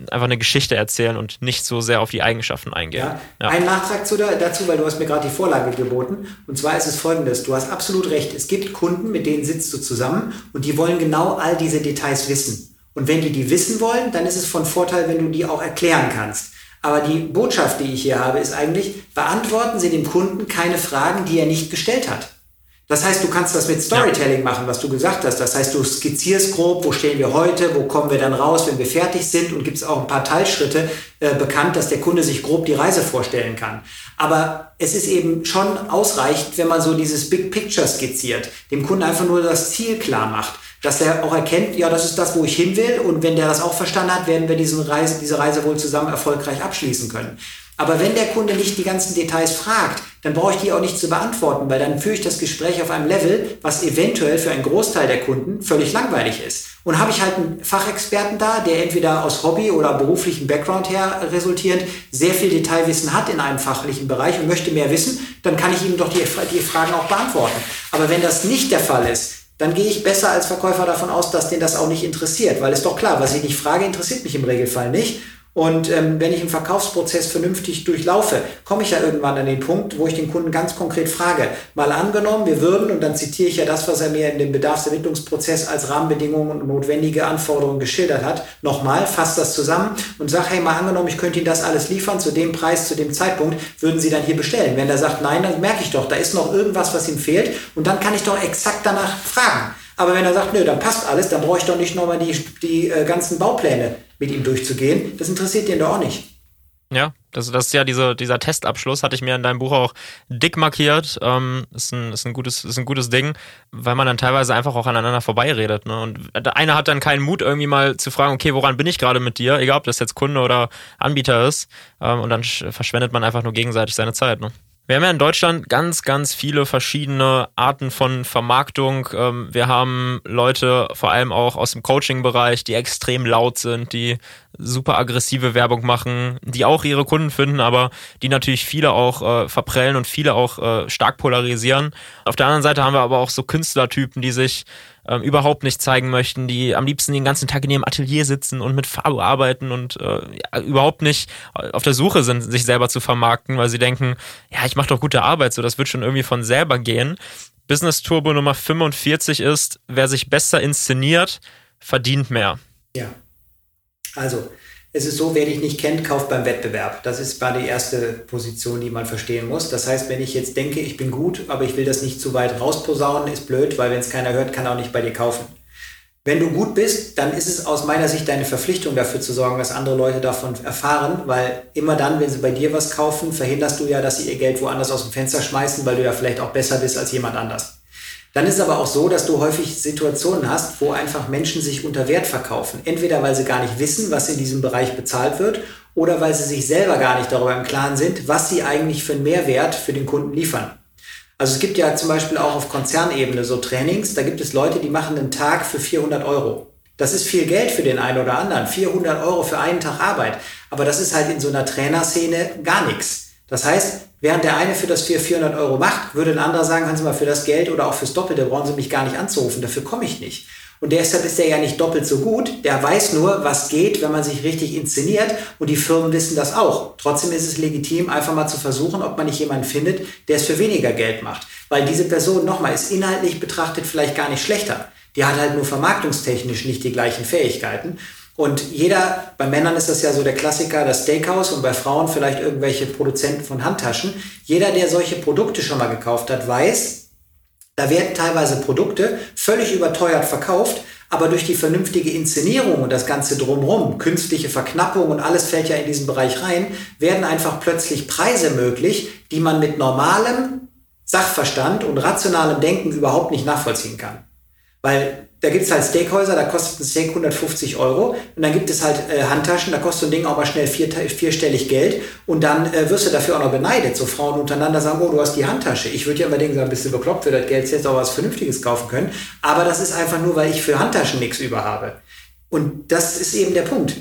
einfach eine Geschichte erzählen und nicht so sehr auf die Eigenschaften eingehen. Ja. Ja. Ein Nachtrag zu, dazu, weil du hast mir gerade die Vorlage geboten. Und zwar ist es folgendes, du hast absolut recht, es gibt Kunden, mit denen sitzt du zusammen und die wollen genau all diese Details wissen. Und wenn die die wissen wollen, dann ist es von Vorteil, wenn du die auch erklären kannst. Aber die Botschaft, die ich hier habe, ist eigentlich, beantworten Sie dem Kunden keine Fragen, die er nicht gestellt hat. Das heißt, du kannst das mit Storytelling ja. machen, was du gesagt hast. Das heißt, du skizzierst grob, wo stehen wir heute, wo kommen wir dann raus, wenn wir fertig sind und gibt es auch ein paar Teilschritte äh, bekannt, dass der Kunde sich grob die Reise vorstellen kann. Aber es ist eben schon ausreichend, wenn man so dieses Big Picture skizziert, dem Kunden einfach nur das Ziel klar macht dass er auch erkennt, ja, das ist das, wo ich hin will. Und wenn der das auch verstanden hat, werden wir diesen Reise, diese Reise wohl zusammen erfolgreich abschließen können. Aber wenn der Kunde nicht die ganzen Details fragt, dann brauche ich die auch nicht zu beantworten, weil dann führe ich das Gespräch auf einem Level, was eventuell für einen Großteil der Kunden völlig langweilig ist. Und habe ich halt einen Fachexperten da, der entweder aus Hobby oder beruflichem Background her resultierend sehr viel Detailwissen hat in einem fachlichen Bereich und möchte mehr wissen, dann kann ich ihm doch die, die Fragen auch beantworten. Aber wenn das nicht der Fall ist, dann gehe ich besser als Verkäufer davon aus, dass den das auch nicht interessiert, weil es doch klar, was ich nicht frage, interessiert mich im Regelfall nicht. Und ähm, wenn ich einen Verkaufsprozess vernünftig durchlaufe, komme ich ja irgendwann an den Punkt, wo ich den Kunden ganz konkret frage. Mal angenommen, wir würden, und dann zitiere ich ja das, was er mir in dem Bedarfsermittlungsprozess als Rahmenbedingungen und notwendige Anforderungen geschildert hat, nochmal, fasse das zusammen und sage, hey, mal angenommen, ich könnte Ihnen das alles liefern zu dem Preis, zu dem Zeitpunkt, würden Sie dann hier bestellen. Wenn er sagt, nein, dann merke ich doch, da ist noch irgendwas, was ihm fehlt und dann kann ich doch exakt danach fragen. Aber wenn er sagt, nö, dann passt alles, dann brauche ich doch nicht nochmal die, die äh, ganzen Baupläne mit ihm durchzugehen. Das interessiert den doch auch nicht. Ja, das, das ist ja diese, dieser Testabschluss, hatte ich mir in deinem Buch auch dick markiert. Ähm, ist, ein, ist, ein gutes, ist ein gutes Ding, weil man dann teilweise einfach auch aneinander vorbeiredet. Ne? Und der eine hat dann keinen Mut, irgendwie mal zu fragen, okay, woran bin ich gerade mit dir? Egal, ob das jetzt Kunde oder Anbieter ist. Ähm, und dann verschwendet man einfach nur gegenseitig seine Zeit. Ne? Wir haben ja in Deutschland ganz, ganz viele verschiedene Arten von Vermarktung. Ähm, wir haben Leute, vor allem auch aus dem Coaching-Bereich, die extrem laut sind, die super aggressive Werbung machen, die auch ihre Kunden finden, aber die natürlich viele auch äh, verprellen und viele auch äh, stark polarisieren. Auf der anderen Seite haben wir aber auch so Künstlertypen, die sich ähm, überhaupt nicht zeigen möchten, die am liebsten den ganzen Tag in ihrem Atelier sitzen und mit Farbe arbeiten und äh, ja, überhaupt nicht auf der Suche sind, sich selber zu vermarkten, weil sie denken, ja, ich mache doch gute Arbeit, so das wird schon irgendwie von selber gehen. Business Turbo Nummer 45 ist, wer sich besser inszeniert, verdient mehr. Ja. Also, es ist so, wer dich nicht kennt, kauft beim Wettbewerb. Das ist mal die erste Position, die man verstehen muss. Das heißt, wenn ich jetzt denke, ich bin gut, aber ich will das nicht zu weit rausposaunen, ist blöd, weil wenn es keiner hört, kann er auch nicht bei dir kaufen. Wenn du gut bist, dann ist es aus meiner Sicht deine Verpflichtung dafür zu sorgen, dass andere Leute davon erfahren, weil immer dann, wenn sie bei dir was kaufen, verhinderst du ja, dass sie ihr Geld woanders aus dem Fenster schmeißen, weil du ja vielleicht auch besser bist als jemand anders. Dann ist es aber auch so, dass du häufig Situationen hast, wo einfach Menschen sich unter Wert verkaufen. Entweder weil sie gar nicht wissen, was in diesem Bereich bezahlt wird, oder weil sie sich selber gar nicht darüber im Klaren sind, was sie eigentlich für einen Mehrwert für den Kunden liefern. Also es gibt ja zum Beispiel auch auf Konzernebene so Trainings, da gibt es Leute, die machen einen Tag für 400 Euro. Das ist viel Geld für den einen oder anderen, 400 Euro für einen Tag Arbeit. Aber das ist halt in so einer Trainerszene gar nichts. Das heißt, während der eine für das 400 Euro macht, würde ein anderer sagen, können Sie mal für das Geld oder auch fürs Doppelte brauchen Sie mich gar nicht anzurufen, dafür komme ich nicht. Und deshalb ist der ja nicht doppelt so gut. Der weiß nur, was geht, wenn man sich richtig inszeniert. Und die Firmen wissen das auch. Trotzdem ist es legitim, einfach mal zu versuchen, ob man nicht jemanden findet, der es für weniger Geld macht. Weil diese Person, nochmal, ist inhaltlich betrachtet vielleicht gar nicht schlechter. Die hat halt nur vermarktungstechnisch nicht die gleichen Fähigkeiten. Und jeder, bei Männern ist das ja so der Klassiker, das Steakhouse und bei Frauen vielleicht irgendwelche Produzenten von Handtaschen. Jeder, der solche Produkte schon mal gekauft hat, weiß, da werden teilweise Produkte völlig überteuert verkauft, aber durch die vernünftige Inszenierung und das Ganze drumherum, künstliche Verknappung und alles fällt ja in diesen Bereich rein, werden einfach plötzlich Preise möglich, die man mit normalem Sachverstand und rationalem Denken überhaupt nicht nachvollziehen kann. Weil da gibt es halt Steakhäuser, da kostet ein Steak 150 Euro. Und dann gibt es halt äh, Handtaschen, da kostet so ein Ding auch mal schnell vier, vierstellig Geld. Und dann äh, wirst du dafür auch noch beneidet. So Frauen untereinander sagen, oh, du hast die Handtasche. Ich würde ja immer denken, so ein bisschen bekloppt für das Geld, jetzt auch was Vernünftiges kaufen können. Aber das ist einfach nur, weil ich für Handtaschen nichts über habe. Und das ist eben der Punkt.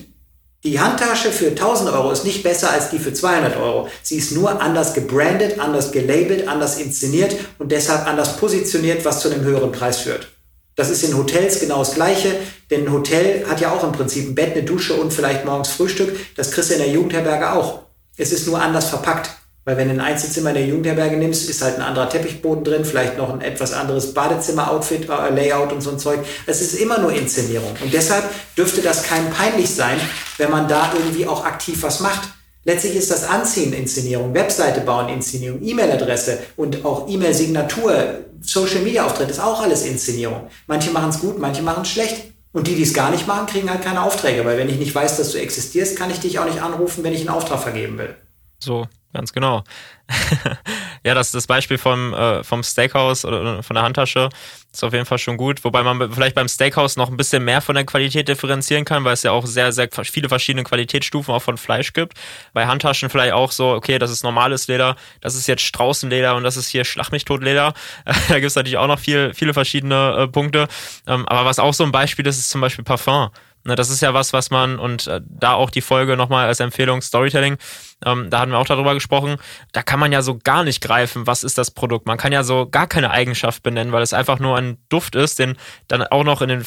Die Handtasche für 1000 Euro ist nicht besser als die für 200 Euro. Sie ist nur anders gebrandet, anders gelabelt, anders inszeniert und deshalb anders positioniert, was zu einem höheren Preis führt. Das ist in Hotels genau das Gleiche, denn ein Hotel hat ja auch im Prinzip ein Bett, eine Dusche und vielleicht morgens Frühstück. Das kriegst du in der Jugendherberge auch. Es ist nur anders verpackt. Weil wenn du ein Einzelzimmer in der Jugendherberge nimmst, ist halt ein anderer Teppichboden drin, vielleicht noch ein etwas anderes Badezimmer-Outfit, äh, Layout und so ein Zeug. Es ist immer nur Inszenierung. Und deshalb dürfte das kein peinlich sein, wenn man da irgendwie auch aktiv was macht. Letztlich ist das Anziehen Inszenierung, Webseite bauen Inszenierung, E-Mail-Adresse und auch E-Mail-Signatur, Social Media Auftritt ist auch alles Inszenierung. Manche machen es gut, manche machen es schlecht. Und die, die es gar nicht machen, kriegen halt keine Aufträge, weil wenn ich nicht weiß, dass du existierst, kann ich dich auch nicht anrufen, wenn ich einen Auftrag vergeben will. So, ganz genau. ja, das, das Beispiel vom, äh, vom Steakhouse oder von der Handtasche ist auf jeden Fall schon gut. Wobei man vielleicht beim Steakhouse noch ein bisschen mehr von der Qualität differenzieren kann, weil es ja auch sehr, sehr viele verschiedene Qualitätsstufen auch von Fleisch gibt. Bei Handtaschen vielleicht auch so, okay, das ist normales Leder, das ist jetzt Straußenleder und das ist hier Schlachmichtotleder. da gibt es natürlich auch noch viel, viele verschiedene äh, Punkte. Ähm, aber was auch so ein Beispiel ist, ist zum Beispiel Parfum. Ne, das ist ja was, was man, und äh, da auch die Folge nochmal als Empfehlung Storytelling, ähm, da hatten wir auch darüber gesprochen, da kann man ja so gar nicht greifen, was ist das Produkt. Man kann ja so gar keine Eigenschaft benennen, weil es einfach nur ein Duft ist, den dann auch noch in den,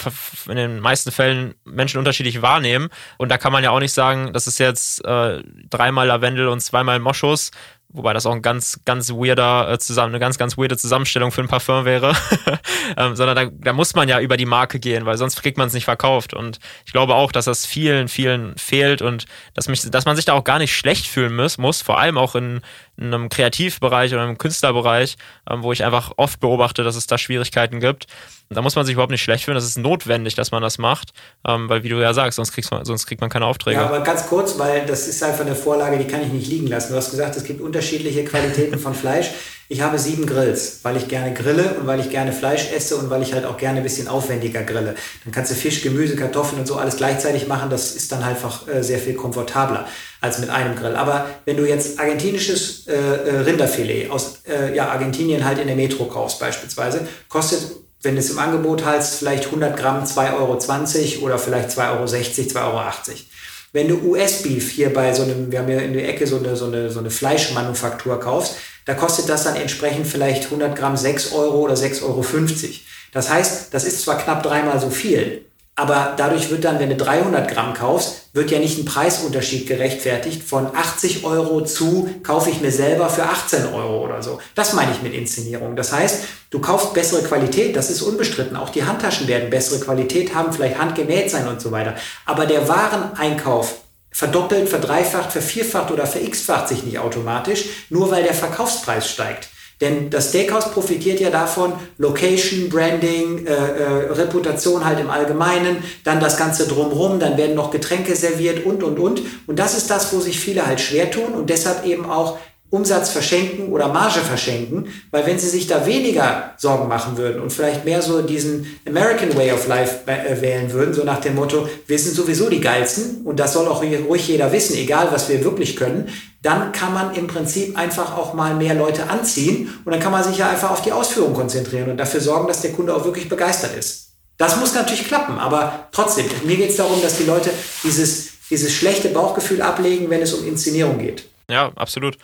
in den meisten Fällen Menschen unterschiedlich wahrnehmen. Und da kann man ja auch nicht sagen, das ist jetzt äh, dreimal Lavendel und zweimal Moschus, Wobei das auch ein ganz, ganz weirder äh, zusammen, eine ganz, ganz weirde Zusammenstellung für ein Parfum wäre. ähm, sondern da, da muss man ja über die Marke gehen, weil sonst kriegt man es nicht verkauft. Und ich glaube auch, dass das vielen, vielen fehlt und dass, mich, dass man sich da auch gar nicht schlecht fühlen muss, muss vor allem auch in, in einem Kreativbereich oder im Künstlerbereich, ähm, wo ich einfach oft beobachte, dass es da Schwierigkeiten gibt. Da muss man sich überhaupt nicht schlecht fühlen. Das ist notwendig, dass man das macht, ähm, weil wie du ja sagst, sonst, kriegst man, sonst kriegt man keine Aufträge. Ja, aber ganz kurz, weil das ist einfach eine Vorlage, die kann ich nicht liegen lassen. Du hast gesagt, es gibt unterschiedliche Qualitäten von Fleisch. Ich habe sieben Grills, weil ich gerne grille und weil ich gerne Fleisch esse und weil ich halt auch gerne ein bisschen aufwendiger grille. Dann kannst du Fisch, Gemüse, Kartoffeln und so alles gleichzeitig machen. Das ist dann einfach äh, sehr viel komfortabler als mit einem Grill. Aber wenn du jetzt argentinisches äh, äh Rinderfilet aus äh, ja, Argentinien halt in der Metro kaufst beispielsweise, kostet wenn es im Angebot heißt, vielleicht 100 Gramm 2,20 Euro oder vielleicht 2,60 Euro, 2,80 Euro. Wenn du US-Beef hier bei so einem, wir haben ja in der Ecke so eine, so eine, so eine Fleischmanufaktur kaufst, da kostet das dann entsprechend vielleicht 100 Gramm 6 Euro oder 6,50 Euro. Das heißt, das ist zwar knapp dreimal so viel, aber dadurch wird dann, wenn du 300 Gramm kaufst, wird ja nicht ein Preisunterschied gerechtfertigt von 80 Euro zu kaufe ich mir selber für 18 Euro oder so. Das meine ich mit Inszenierung. Das heißt, du kaufst bessere Qualität, das ist unbestritten. Auch die Handtaschen werden bessere Qualität haben, vielleicht handgenäht sein und so weiter. Aber der Wareneinkauf verdoppelt, verdreifacht, vervierfacht oder verx-facht sich nicht automatisch, nur weil der Verkaufspreis steigt. Denn das Steakhouse profitiert ja davon, Location, Branding, äh, äh, Reputation halt im Allgemeinen, dann das Ganze drumrum, dann werden noch Getränke serviert und, und, und. Und das ist das, wo sich viele halt schwer tun und deshalb eben auch Umsatz verschenken oder Marge verschenken, weil wenn sie sich da weniger Sorgen machen würden und vielleicht mehr so diesen American Way of Life äh, wählen würden, so nach dem Motto, wir sind sowieso die Geilsten und das soll auch ruhig jeder wissen, egal was wir wirklich können, dann kann man im Prinzip einfach auch mal mehr Leute anziehen und dann kann man sich ja einfach auf die Ausführung konzentrieren und dafür sorgen, dass der Kunde auch wirklich begeistert ist. Das muss natürlich klappen, aber trotzdem, mir geht es darum, dass die Leute dieses, dieses schlechte Bauchgefühl ablegen, wenn es um Inszenierung geht. Ja, absolut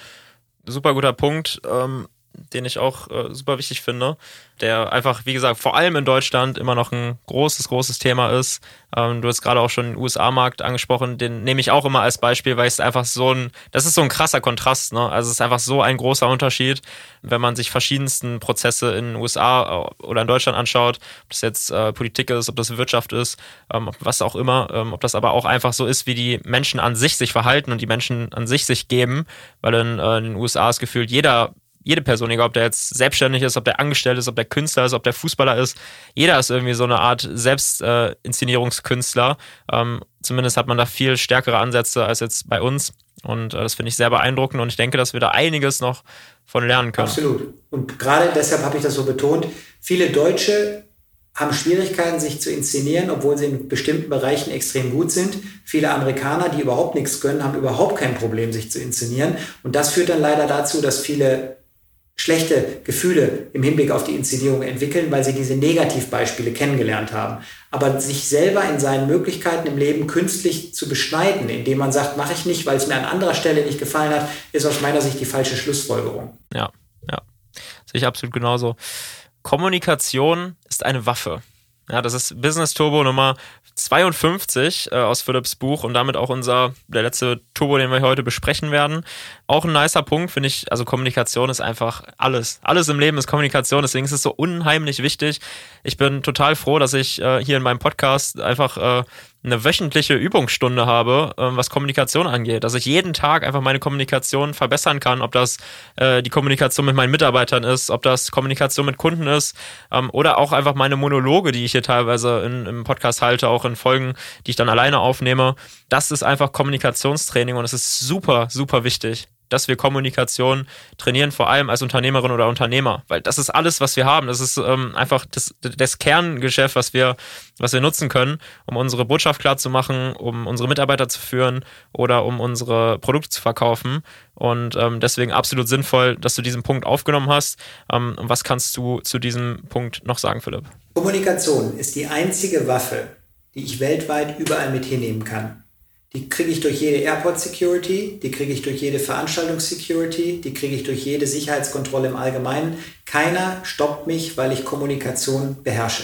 super guter Punkt, ähm, den ich auch äh, super wichtig finde der einfach, wie gesagt, vor allem in Deutschland immer noch ein großes, großes Thema ist. Ähm, du hast gerade auch schon den USA-Markt angesprochen, den nehme ich auch immer als Beispiel, weil es einfach so ein, das ist so ein krasser Kontrast, ne? Also es ist einfach so ein großer Unterschied, wenn man sich verschiedensten Prozesse in den USA äh, oder in Deutschland anschaut, ob das jetzt äh, Politik ist, ob das Wirtschaft ist, ähm, was auch immer, ähm, ob das aber auch einfach so ist, wie die Menschen an sich sich verhalten und die Menschen an sich sich geben, weil in, äh, in den USA ist gefühlt jeder jede Person, egal ob der jetzt selbstständig ist, ob der angestellt ist, ob der Künstler ist, ob der Fußballer ist, jeder ist irgendwie so eine Art Selbstinszenierungskünstler. Äh, ähm, zumindest hat man da viel stärkere Ansätze als jetzt bei uns. Und äh, das finde ich sehr beeindruckend und ich denke, dass wir da einiges noch von lernen können. Absolut. Und gerade deshalb habe ich das so betont. Viele Deutsche haben Schwierigkeiten, sich zu inszenieren, obwohl sie in bestimmten Bereichen extrem gut sind. Viele Amerikaner, die überhaupt nichts können, haben überhaupt kein Problem, sich zu inszenieren. Und das führt dann leider dazu, dass viele schlechte Gefühle im Hinblick auf die Inszenierung entwickeln, weil sie diese Negativbeispiele kennengelernt haben. Aber sich selber in seinen Möglichkeiten im Leben künstlich zu beschneiden, indem man sagt, mache ich nicht, weil es mir an anderer Stelle nicht gefallen hat, ist aus meiner Sicht die falsche Schlussfolgerung. Ja, ja. Sehe ich absolut genauso. Kommunikation ist eine Waffe. Ja, das ist Business Turbo Nummer 52 äh, aus Philips Buch und damit auch unser, der letzte Turbo, den wir heute besprechen werden. Auch ein nicer Punkt, finde ich. Also Kommunikation ist einfach alles. Alles im Leben ist Kommunikation, deswegen ist es so unheimlich wichtig. Ich bin total froh, dass ich äh, hier in meinem Podcast einfach äh, eine wöchentliche Übungsstunde habe, ähm, was Kommunikation angeht. Dass ich jeden Tag einfach meine Kommunikation verbessern kann, ob das äh, die Kommunikation mit meinen Mitarbeitern ist, ob das Kommunikation mit Kunden ist ähm, oder auch einfach meine Monologe, die ich hier teilweise in, im Podcast halte, auch in Folgen, die ich dann alleine aufnehme. Das ist einfach Kommunikationstraining und es ist super, super wichtig dass wir Kommunikation trainieren, vor allem als Unternehmerin oder Unternehmer, weil das ist alles, was wir haben. Das ist ähm, einfach das, das Kerngeschäft, was wir, was wir nutzen können, um unsere Botschaft klar zu machen, um unsere Mitarbeiter zu führen oder um unsere Produkte zu verkaufen. Und ähm, deswegen absolut sinnvoll, dass du diesen Punkt aufgenommen hast. Ähm, was kannst du zu diesem Punkt noch sagen, Philipp? Kommunikation ist die einzige Waffe, die ich weltweit überall mit hinnehmen kann. Die kriege ich durch jede Airport Security, die kriege ich durch jede Veranstaltungs Security, die kriege ich durch jede Sicherheitskontrolle im Allgemeinen. Keiner stoppt mich, weil ich Kommunikation beherrsche.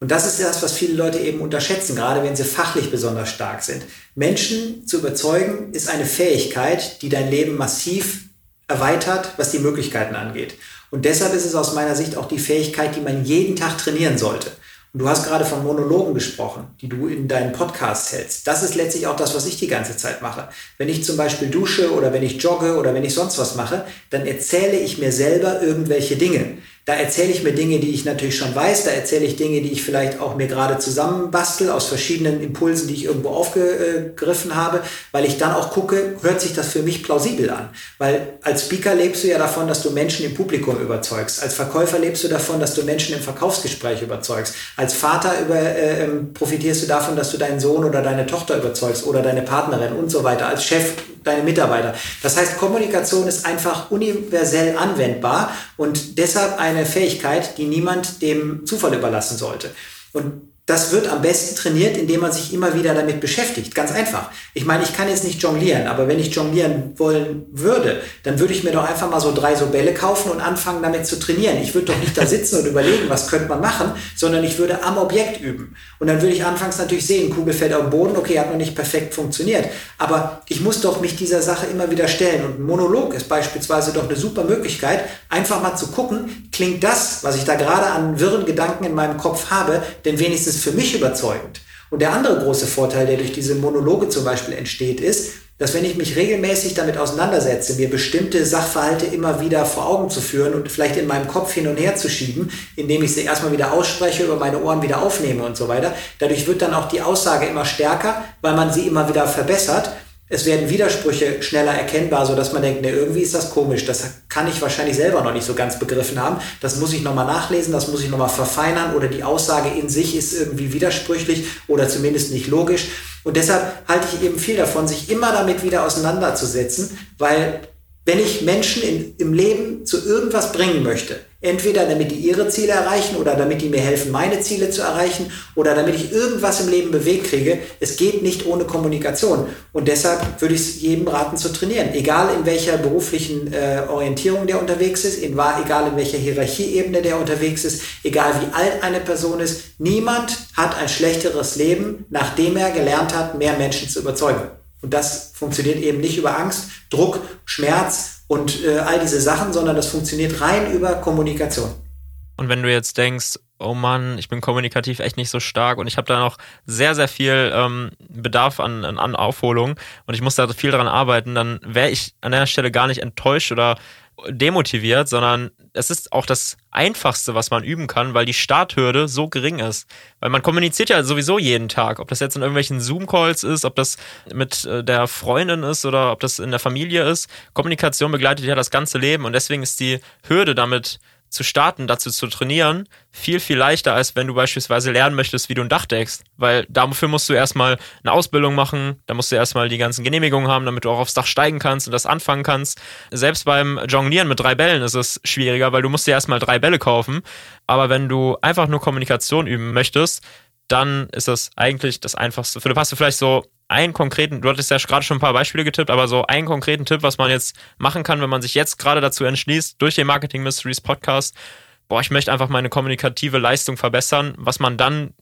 Und das ist das, was viele Leute eben unterschätzen, gerade wenn sie fachlich besonders stark sind. Menschen zu überzeugen ist eine Fähigkeit, die dein Leben massiv erweitert, was die Möglichkeiten angeht. Und deshalb ist es aus meiner Sicht auch die Fähigkeit, die man jeden Tag trainieren sollte. Und du hast gerade von Monologen gesprochen, die du in deinen Podcasts hältst. Das ist letztlich auch das, was ich die ganze Zeit mache. Wenn ich zum Beispiel dusche oder wenn ich jogge oder wenn ich sonst was mache, dann erzähle ich mir selber irgendwelche Dinge. Da erzähle ich mir Dinge, die ich natürlich schon weiß. Da erzähle ich Dinge, die ich vielleicht auch mir gerade zusammenbastel aus verschiedenen Impulsen, die ich irgendwo aufgegriffen habe, weil ich dann auch gucke, hört sich das für mich plausibel an. Weil als Speaker lebst du ja davon, dass du Menschen im Publikum überzeugst. Als Verkäufer lebst du davon, dass du Menschen im Verkaufsgespräch überzeugst. Als Vater über, äh, ähm, profitierst du davon, dass du deinen Sohn oder deine Tochter überzeugst oder deine Partnerin und so weiter. Als Chef deine Mitarbeiter. Das heißt, Kommunikation ist einfach universell anwendbar und deshalb eine Fähigkeit, die niemand dem Zufall überlassen sollte. Und das wird am besten trainiert, indem man sich immer wieder damit beschäftigt. Ganz einfach. Ich meine, ich kann jetzt nicht jonglieren, aber wenn ich jonglieren wollen würde, dann würde ich mir doch einfach mal so drei so Bälle kaufen und anfangen damit zu trainieren. Ich würde doch nicht da sitzen und überlegen, was könnte man machen, sondern ich würde am Objekt üben. Und dann würde ich anfangs natürlich sehen, Kugel fällt auf den Boden, okay, hat noch nicht perfekt funktioniert. Aber ich muss doch mich dieser Sache immer wieder stellen. Und ein Monolog ist beispielsweise doch eine super Möglichkeit, einfach mal zu gucken, klingt das, was ich da gerade an wirren Gedanken in meinem Kopf habe, denn wenigstens für mich überzeugend. Und der andere große Vorteil, der durch diese Monologe zum Beispiel entsteht, ist, dass wenn ich mich regelmäßig damit auseinandersetze, mir bestimmte Sachverhalte immer wieder vor Augen zu führen und vielleicht in meinem Kopf hin und her zu schieben, indem ich sie erstmal wieder ausspreche, über meine Ohren wieder aufnehme und so weiter, dadurch wird dann auch die Aussage immer stärker, weil man sie immer wieder verbessert es werden Widersprüche schneller erkennbar, so dass man denkt, ne, irgendwie ist das komisch. Das kann ich wahrscheinlich selber noch nicht so ganz begriffen haben. Das muss ich nochmal nachlesen, das muss ich nochmal verfeinern oder die Aussage in sich ist irgendwie widersprüchlich oder zumindest nicht logisch. Und deshalb halte ich eben viel davon, sich immer damit wieder auseinanderzusetzen, weil wenn ich Menschen in, im Leben zu irgendwas bringen möchte, entweder damit die ihre Ziele erreichen oder damit die mir helfen, meine Ziele zu erreichen oder damit ich irgendwas im Leben bewegt kriege, es geht nicht ohne Kommunikation. Und deshalb würde ich es jedem raten zu trainieren, egal in welcher beruflichen äh, Orientierung der unterwegs ist, in, egal in welcher Hierarchieebene der unterwegs ist, egal wie alt eine Person ist. Niemand hat ein schlechteres Leben, nachdem er gelernt hat, mehr Menschen zu überzeugen. Und das funktioniert eben nicht über Angst, Druck, Schmerz und äh, all diese Sachen, sondern das funktioniert rein über Kommunikation. Und wenn du jetzt denkst, oh Mann, ich bin kommunikativ echt nicht so stark und ich habe da noch sehr, sehr viel ähm, Bedarf an, an Aufholung und ich muss da viel dran arbeiten, dann wäre ich an der Stelle gar nicht enttäuscht oder demotiviert, sondern es ist auch das Einfachste, was man üben kann, weil die Starthürde so gering ist. Weil man kommuniziert ja sowieso jeden Tag, ob das jetzt in irgendwelchen Zoom-Calls ist, ob das mit äh, der Freundin ist oder ob das in der Familie ist. Kommunikation begleitet ja das ganze Leben und deswegen ist die Hürde damit zu starten, dazu zu trainieren, viel, viel leichter, als wenn du beispielsweise lernen möchtest, wie du ein Dach deckst. Weil dafür musst du erstmal eine Ausbildung machen, da musst du erstmal die ganzen Genehmigungen haben, damit du auch aufs Dach steigen kannst und das anfangen kannst. Selbst beim Jonglieren mit drei Bällen ist es schwieriger, weil du musst dir erstmal drei Bälle kaufen. Aber wenn du einfach nur Kommunikation üben möchtest, dann ist das eigentlich das Einfachste. Philipp, hast du vielleicht so einen konkreten, du hattest ja gerade schon ein paar Beispiele getippt, aber so einen konkreten Tipp, was man jetzt machen kann, wenn man sich jetzt gerade dazu entschließt, durch den Marketing Mysteries Podcast, boah, ich möchte einfach meine kommunikative Leistung verbessern, was man dann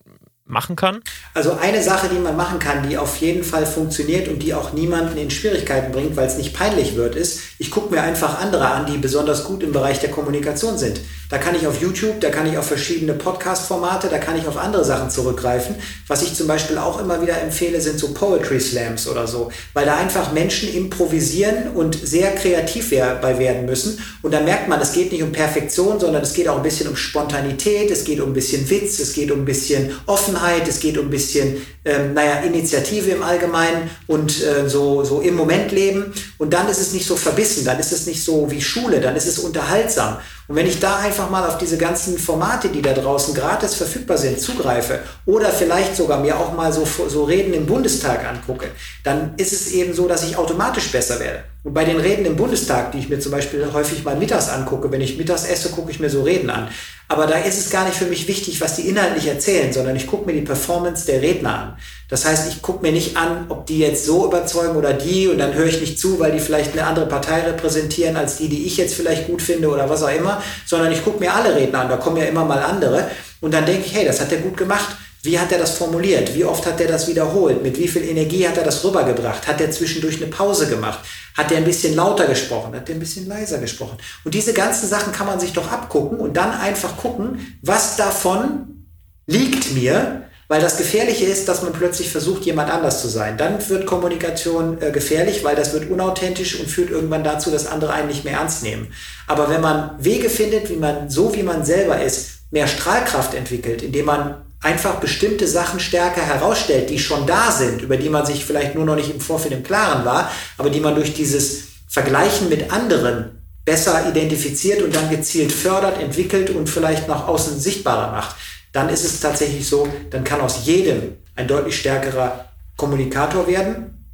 machen kann? Also eine Sache, die man machen kann, die auf jeden Fall funktioniert und die auch niemanden in Schwierigkeiten bringt, weil es nicht peinlich wird, ist, ich gucke mir einfach andere an, die besonders gut im Bereich der Kommunikation sind. Da kann ich auf YouTube, da kann ich auf verschiedene Podcast-Formate, da kann ich auf andere Sachen zurückgreifen. Was ich zum Beispiel auch immer wieder empfehle, sind so Poetry Slams oder so, weil da einfach Menschen improvisieren und sehr kreativ bei werden müssen. Und da merkt man, es geht nicht um Perfektion, sondern es geht auch ein bisschen um Spontanität, es geht um ein bisschen Witz, es geht um ein bisschen Offenheit, es geht um ein bisschen, ähm, naja, Initiative im Allgemeinen und äh, so, so im Moment leben. Und dann ist es nicht so verbissen, dann ist es nicht so wie Schule, dann ist es unterhaltsam. Und wenn ich da einfach mal auf diese ganzen Formate, die da draußen gratis verfügbar sind, zugreife oder vielleicht sogar mir auch mal so, so Reden im Bundestag angucke, dann ist es eben so, dass ich automatisch besser werde. Und bei den Reden im Bundestag, die ich mir zum Beispiel häufig mal mittags angucke, wenn ich mittags esse, gucke ich mir so Reden an. Aber da ist es gar nicht für mich wichtig, was die inhaltlich erzählen, sondern ich gucke mir die Performance der Redner an. Das heißt, ich gucke mir nicht an, ob die jetzt so überzeugen oder die und dann höre ich nicht zu, weil die vielleicht eine andere Partei repräsentieren als die, die ich jetzt vielleicht gut finde oder was auch immer, sondern ich gucke mir alle Redner an, da kommen ja immer mal andere und dann denke ich, hey, das hat er gut gemacht. Wie hat er das formuliert? Wie oft hat er das wiederholt? Mit wie viel Energie hat er das rübergebracht? Hat er zwischendurch eine Pause gemacht? Hat er ein bisschen lauter gesprochen? Hat er ein bisschen leiser gesprochen? Und diese ganzen Sachen kann man sich doch abgucken und dann einfach gucken, was davon liegt mir weil das Gefährliche ist, dass man plötzlich versucht, jemand anders zu sein. Dann wird Kommunikation äh, gefährlich, weil das wird unauthentisch und führt irgendwann dazu, dass andere einen nicht mehr ernst nehmen. Aber wenn man Wege findet, wie man so wie man selber ist, mehr Strahlkraft entwickelt, indem man einfach bestimmte Sachen stärker herausstellt, die schon da sind, über die man sich vielleicht nur noch nicht im Vorfeld im Klaren war, aber die man durch dieses Vergleichen mit anderen besser identifiziert und dann gezielt fördert, entwickelt und vielleicht nach außen sichtbarer macht dann ist es tatsächlich so, dann kann aus jedem ein deutlich stärkerer Kommunikator werden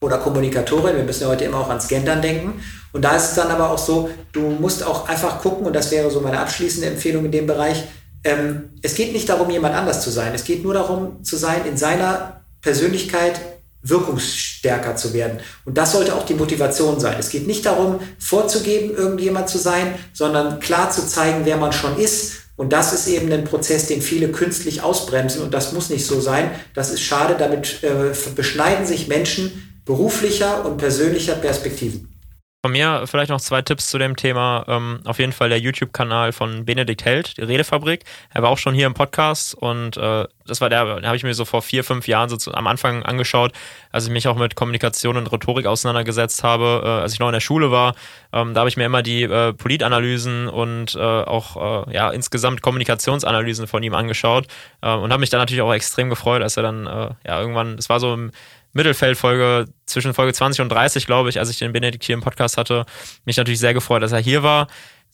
oder Kommunikatorin. Wir müssen ja heute immer auch ans Gendern denken. Und da ist es dann aber auch so, du musst auch einfach gucken, und das wäre so meine abschließende Empfehlung in dem Bereich, Ähm, es geht nicht darum, jemand anders zu sein. Es geht nur darum, zu sein, in seiner Persönlichkeit wirkungsstärker zu werden. Und das sollte auch die Motivation sein. Es geht nicht darum, vorzugeben, irgendjemand zu sein, sondern klar zu zeigen, wer man schon ist. Und das ist eben ein Prozess, den viele künstlich ausbremsen. Und das muss nicht so sein. Das ist schade. Damit äh, beschneiden sich Menschen beruflicher und persönlicher Perspektiven. Von mir vielleicht noch zwei Tipps zu dem Thema. Ähm, auf jeden Fall der YouTube-Kanal von Benedikt Held, die Redefabrik. Er war auch schon hier im Podcast und äh, das war der, den habe ich mir so vor vier, fünf Jahren so zu, am Anfang angeschaut, als ich mich auch mit Kommunikation und Rhetorik auseinandergesetzt habe, äh, als ich noch in der Schule war. Ähm, da habe ich mir immer die äh, Politanalysen und äh, auch äh, ja insgesamt Kommunikationsanalysen von ihm angeschaut äh, und habe mich dann natürlich auch extrem gefreut, als er dann äh, ja irgendwann, es war so im Mittelfeldfolge zwischen Folge 20 und 30, glaube ich, als ich den Benedikt hier im Podcast hatte, mich natürlich sehr gefreut, dass er hier war.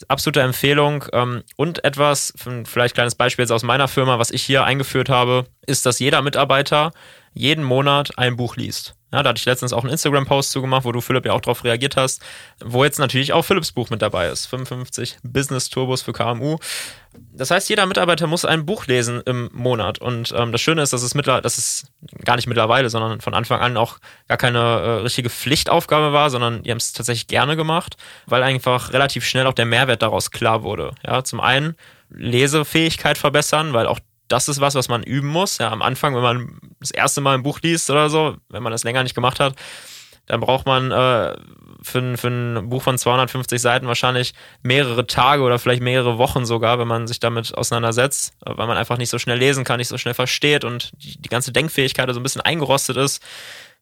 Absolute Empfehlung. Ähm, und etwas, vielleicht kleines Beispiel jetzt aus meiner Firma, was ich hier eingeführt habe, ist, dass jeder Mitarbeiter jeden Monat ein Buch liest. Ja, da hatte ich letztens auch einen Instagram-Post zugemacht, wo du, Philipp, ja auch darauf reagiert hast, wo jetzt natürlich auch Philipps Buch mit dabei ist. 55 Business Turbos für KMU. Das heißt, jeder Mitarbeiter muss ein Buch lesen im Monat. Und ähm, das Schöne ist, dass es, mittler dass es gar nicht mittlerweile, sondern von Anfang an auch gar keine äh, richtige Pflichtaufgabe war, sondern die haben es tatsächlich gerne gemacht, weil einfach relativ schnell auch der Mehrwert daraus klar wurde. Ja, zum einen Lesefähigkeit verbessern, weil auch das ist was, was man üben muss. Ja, am Anfang, wenn man das erste Mal ein Buch liest oder so, wenn man das länger nicht gemacht hat, dann braucht man äh, für, für ein Buch von 250 Seiten wahrscheinlich mehrere Tage oder vielleicht mehrere Wochen sogar, wenn man sich damit auseinandersetzt, weil man einfach nicht so schnell lesen kann, nicht so schnell versteht und die, die ganze Denkfähigkeit so ein bisschen eingerostet ist.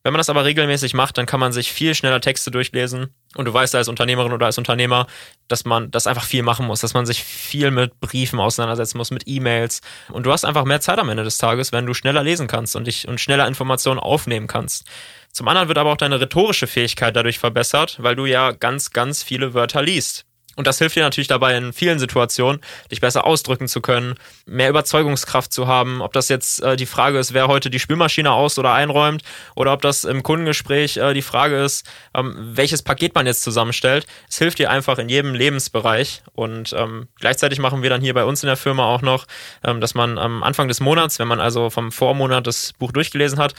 Wenn man das aber regelmäßig macht, dann kann man sich viel schneller Texte durchlesen. Und du weißt als Unternehmerin oder als Unternehmer, dass man das einfach viel machen muss, dass man sich viel mit Briefen auseinandersetzen muss, mit E-Mails. Und du hast einfach mehr Zeit am Ende des Tages, wenn du schneller lesen kannst und dich und schneller Informationen aufnehmen kannst. Zum anderen wird aber auch deine rhetorische Fähigkeit dadurch verbessert, weil du ja ganz, ganz viele Wörter liest. Und das hilft dir natürlich dabei, in vielen Situationen dich besser ausdrücken zu können, mehr Überzeugungskraft zu haben. Ob das jetzt äh, die Frage ist, wer heute die Spülmaschine aus- oder einräumt, oder ob das im Kundengespräch äh, die Frage ist, ähm, welches Paket man jetzt zusammenstellt. Es hilft dir einfach in jedem Lebensbereich. Und ähm, gleichzeitig machen wir dann hier bei uns in der Firma auch noch, ähm, dass man am Anfang des Monats, wenn man also vom Vormonat das Buch durchgelesen hat,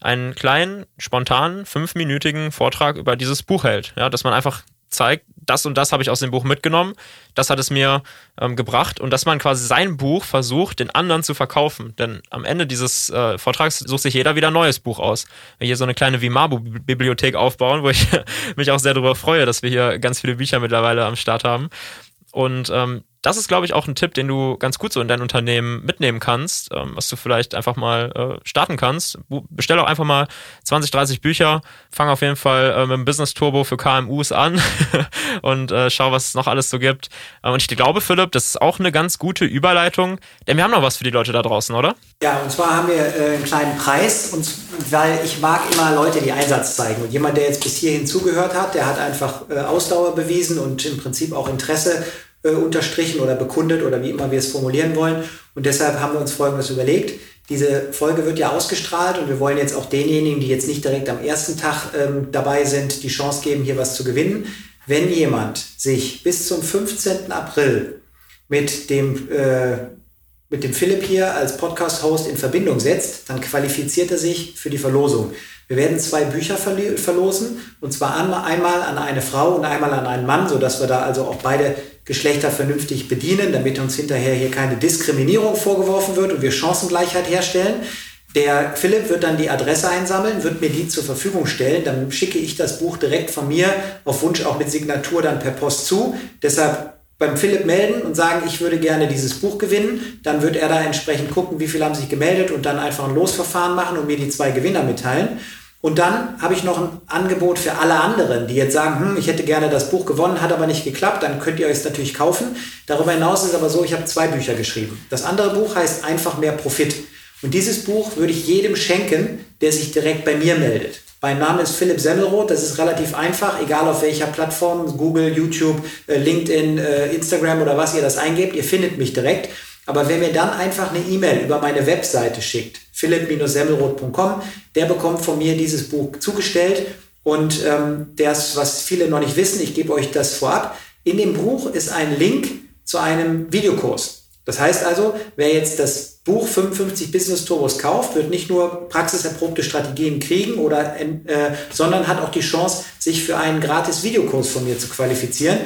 einen kleinen, spontanen, fünfminütigen Vortrag über dieses Buch hält. Ja, dass man einfach zeigt, das und das habe ich aus dem Buch mitgenommen, das hat es mir ähm, gebracht und dass man quasi sein Buch versucht, den anderen zu verkaufen. Denn am Ende dieses äh, Vortrags sucht sich jeder wieder ein neues Buch aus. Wir hier so eine kleine Vimabu-Bibliothek aufbauen, wo ich mich auch sehr darüber freue, dass wir hier ganz viele Bücher mittlerweile am Start haben. Und ähm, das ist, glaube ich, auch ein Tipp, den du ganz gut so in dein Unternehmen mitnehmen kannst, ähm, was du vielleicht einfach mal äh, starten kannst. Bestell auch einfach mal 20, 30 Bücher, fang auf jeden Fall äh, mit dem Business Turbo für KMUs an und äh, schau, was es noch alles so gibt. Äh, und ich glaube, Philipp, das ist auch eine ganz gute Überleitung, denn wir haben noch was für die Leute da draußen, oder? Ja, und zwar haben wir äh, einen kleinen Preis, und, weil ich mag immer Leute, die Einsatz zeigen. Und jemand, der jetzt bis hierhin zugehört hat, der hat einfach äh, Ausdauer bewiesen und im Prinzip auch Interesse äh, unterstrichen oder bekundet oder wie immer wir es formulieren wollen. Und deshalb haben wir uns Folgendes überlegt. Diese Folge wird ja ausgestrahlt und wir wollen jetzt auch denjenigen, die jetzt nicht direkt am ersten Tag ähm, dabei sind, die Chance geben, hier was zu gewinnen. Wenn jemand sich bis zum 15. April mit dem, äh, mit dem Philipp hier als Podcast-Host in Verbindung setzt, dann qualifiziert er sich für die Verlosung. Wir werden zwei Bücher verlosen und zwar einmal an eine Frau und einmal an einen Mann, sodass wir da also auch beide Geschlechter vernünftig bedienen, damit uns hinterher hier keine Diskriminierung vorgeworfen wird und wir Chancengleichheit herstellen. Der Philipp wird dann die Adresse einsammeln, wird mir die zur Verfügung stellen. Dann schicke ich das Buch direkt von mir auf Wunsch auch mit Signatur dann per Post zu. Deshalb beim Philipp melden und sagen, ich würde gerne dieses Buch gewinnen. Dann wird er da entsprechend gucken, wie viele haben sich gemeldet und dann einfach ein Losverfahren machen und mir die zwei Gewinner mitteilen. Und dann habe ich noch ein Angebot für alle anderen, die jetzt sagen, hm, ich hätte gerne das Buch gewonnen, hat aber nicht geklappt, dann könnt ihr euch es natürlich kaufen. Darüber hinaus ist aber so, ich habe zwei Bücher geschrieben. Das andere Buch heißt Einfach mehr Profit. Und dieses Buch würde ich jedem schenken, der sich direkt bei mir meldet. Mein Name ist Philipp Semmelroth, das ist relativ einfach, egal auf welcher Plattform, Google, YouTube, äh, LinkedIn, äh, Instagram oder was ihr das eingebt, ihr findet mich direkt. Aber wer mir dann einfach eine E-Mail über meine Webseite schickt, philipp-semmelroth.com, der bekommt von mir dieses Buch zugestellt. Und ähm, das, was viele noch nicht wissen, ich gebe euch das vorab. In dem Buch ist ein Link zu einem Videokurs. Das heißt also, wer jetzt das Buch 55 Business Turbos kauft, wird nicht nur praxiserprobte Strategien kriegen, oder, äh, sondern hat auch die Chance, sich für einen gratis Videokurs von mir zu qualifizieren.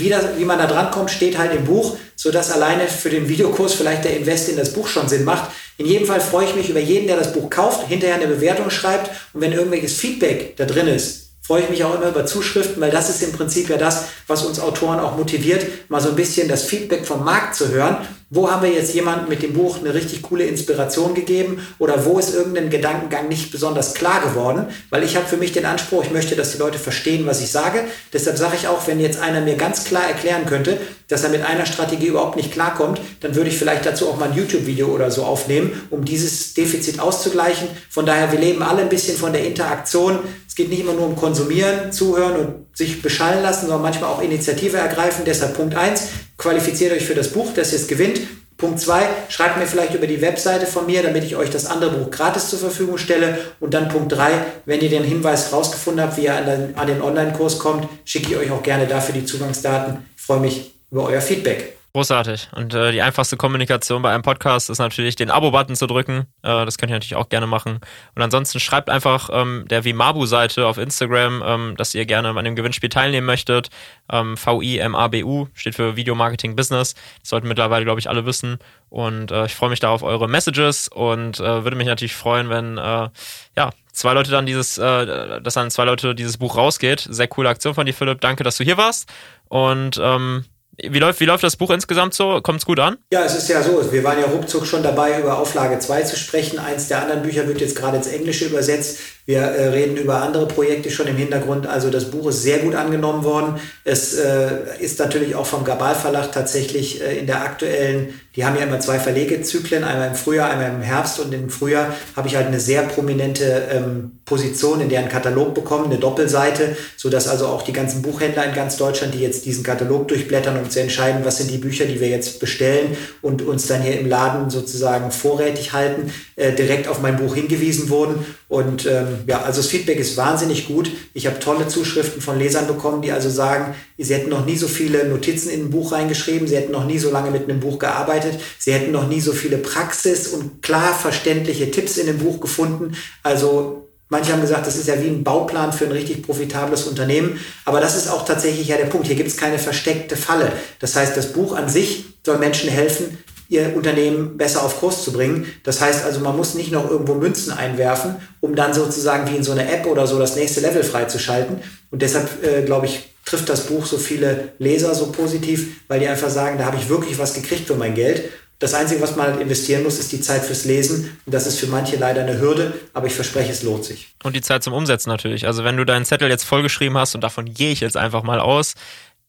Wie, das, wie man da drankommt, steht halt im Buch, sodass alleine für den Videokurs vielleicht der Invest in das Buch schon Sinn macht. In jedem Fall freue ich mich über jeden, der das Buch kauft, hinterher eine Bewertung schreibt und wenn irgendwelches Feedback da drin ist, freue ich mich auch immer über Zuschriften, weil das ist im Prinzip ja das, was uns Autoren auch motiviert, mal so ein bisschen das Feedback vom Markt zu hören. Wo haben wir jetzt jemandem mit dem Buch eine richtig coole Inspiration gegeben oder wo ist irgendein Gedankengang nicht besonders klar geworden? Weil ich habe für mich den Anspruch, ich möchte, dass die Leute verstehen, was ich sage. Deshalb sage ich auch, wenn jetzt einer mir ganz klar erklären könnte, dass er mit einer Strategie überhaupt nicht klarkommt, dann würde ich vielleicht dazu auch mal ein YouTube-Video oder so aufnehmen, um dieses Defizit auszugleichen. Von daher, wir leben alle ein bisschen von der Interaktion. Es geht nicht immer nur um Konsumieren, Zuhören und sich beschallen lassen, sondern manchmal auch Initiative ergreifen. Deshalb Punkt eins: qualifiziert euch für das Buch, das jetzt gewinnt. Punkt zwei: schreibt mir vielleicht über die Webseite von mir, damit ich euch das andere Buch gratis zur Verfügung stelle. Und dann Punkt drei: wenn ihr den Hinweis rausgefunden habt, wie ihr an den, an den Online-Kurs kommt, schicke ich euch auch gerne dafür die Zugangsdaten. Ich freue mich über euer Feedback. Großartig. Und äh, die einfachste Kommunikation bei einem Podcast ist natürlich, den Abo-Button zu drücken. Äh, das könnt ihr natürlich auch gerne machen. Und ansonsten schreibt einfach ähm, der Vimabu-Seite auf Instagram, ähm, dass ihr gerne an dem Gewinnspiel teilnehmen möchtet. Ähm, V-I-M-A-B-U steht für Video Marketing Business. Das sollten mittlerweile, glaube ich, alle wissen. Und äh, ich freue mich da auf eure Messages und äh, würde mich natürlich freuen, wenn äh, ja zwei Leute dann dieses, äh, dass dann zwei Leute dieses Buch rausgeht. Sehr coole Aktion von dir, Philipp. Danke, dass du hier warst. Und ähm, wie läuft, wie läuft das Buch insgesamt so? Kommt es gut an? Ja, es ist ja so. Wir waren ja ruckzuck schon dabei, über Auflage 2 zu sprechen. Eins der anderen Bücher wird jetzt gerade ins Englische übersetzt. Wir äh, reden über andere Projekte schon im Hintergrund. Also das Buch ist sehr gut angenommen worden. Es äh, ist natürlich auch vom Gabal Verlag tatsächlich äh, in der aktuellen, die haben ja immer zwei Verlegezyklen, einmal im Frühjahr, einmal im Herbst. Und im Frühjahr habe ich halt eine sehr prominente ähm, Position in deren Katalog bekommen, eine Doppelseite, sodass also auch die ganzen Buchhändler in ganz Deutschland, die jetzt diesen Katalog durchblättern, um zu entscheiden, was sind die Bücher, die wir jetzt bestellen und uns dann hier im Laden sozusagen vorrätig halten, äh, direkt auf mein Buch hingewiesen wurden. Und ähm, ja, also das Feedback ist wahnsinnig gut. Ich habe tolle Zuschriften von Lesern bekommen, die also sagen, sie hätten noch nie so viele Notizen in ein Buch reingeschrieben, sie hätten noch nie so lange mit einem Buch gearbeitet, sie hätten noch nie so viele Praxis und klar verständliche Tipps in dem Buch gefunden. Also Manche haben gesagt, das ist ja wie ein Bauplan für ein richtig profitables Unternehmen. Aber das ist auch tatsächlich ja der Punkt. Hier gibt es keine versteckte Falle. Das heißt, das Buch an sich soll Menschen helfen, ihr Unternehmen besser auf Kurs zu bringen. Das heißt also, man muss nicht noch irgendwo Münzen einwerfen, um dann sozusagen wie in so einer App oder so das nächste Level freizuschalten. Und deshalb, äh, glaube ich, trifft das Buch so viele Leser so positiv, weil die einfach sagen, da habe ich wirklich was gekriegt für mein Geld. Das Einzige, was man halt investieren muss, ist die Zeit fürs Lesen. Und das ist für manche leider eine Hürde, aber ich verspreche, es lohnt sich. Und die Zeit zum Umsetzen natürlich. Also wenn du deinen Zettel jetzt vollgeschrieben hast und davon gehe ich jetzt einfach mal aus,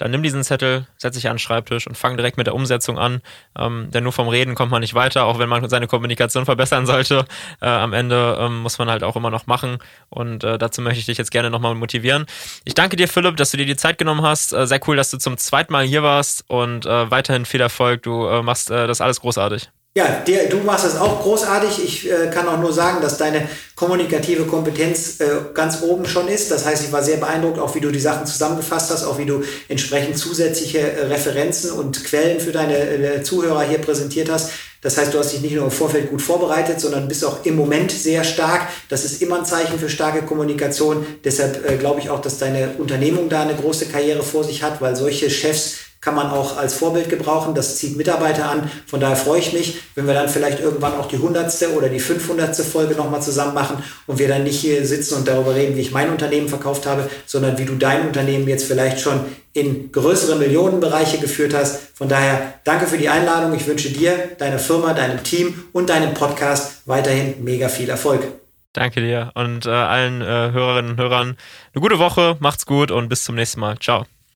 dann nimm diesen Zettel, setz dich an den Schreibtisch und fang direkt mit der Umsetzung an. Ähm, denn nur vom Reden kommt man nicht weiter, auch wenn man seine Kommunikation verbessern sollte. Äh, am Ende ähm, muss man halt auch immer noch machen. Und äh, dazu möchte ich dich jetzt gerne nochmal motivieren. Ich danke dir, Philipp, dass du dir die Zeit genommen hast. Äh, sehr cool, dass du zum zweiten Mal hier warst und äh, weiterhin viel Erfolg. Du äh, machst äh, das alles großartig. Ja, der, du machst das auch großartig. Ich äh, kann auch nur sagen, dass deine kommunikative Kompetenz äh, ganz oben schon ist. Das heißt, ich war sehr beeindruckt, auch wie du die Sachen zusammengefasst hast, auch wie du entsprechend zusätzliche äh, Referenzen und Quellen für deine äh, Zuhörer hier präsentiert hast. Das heißt, du hast dich nicht nur im Vorfeld gut vorbereitet, sondern bist auch im Moment sehr stark. Das ist immer ein Zeichen für starke Kommunikation. Deshalb äh, glaube ich auch, dass deine Unternehmung da eine große Karriere vor sich hat, weil solche Chefs kann man auch als Vorbild gebrauchen. Das zieht Mitarbeiter an. Von daher freue ich mich, wenn wir dann vielleicht irgendwann auch die hundertste oder die 500. Folge nochmal zusammen machen und wir dann nicht hier sitzen und darüber reden, wie ich mein Unternehmen verkauft habe, sondern wie du dein Unternehmen jetzt vielleicht schon in größere Millionenbereiche geführt hast. Von daher danke für die Einladung. Ich wünsche dir, deiner Firma, deinem Team und deinem Podcast weiterhin mega viel Erfolg. Danke dir und äh, allen äh, Hörerinnen und Hörern eine gute Woche, macht's gut und bis zum nächsten Mal. Ciao.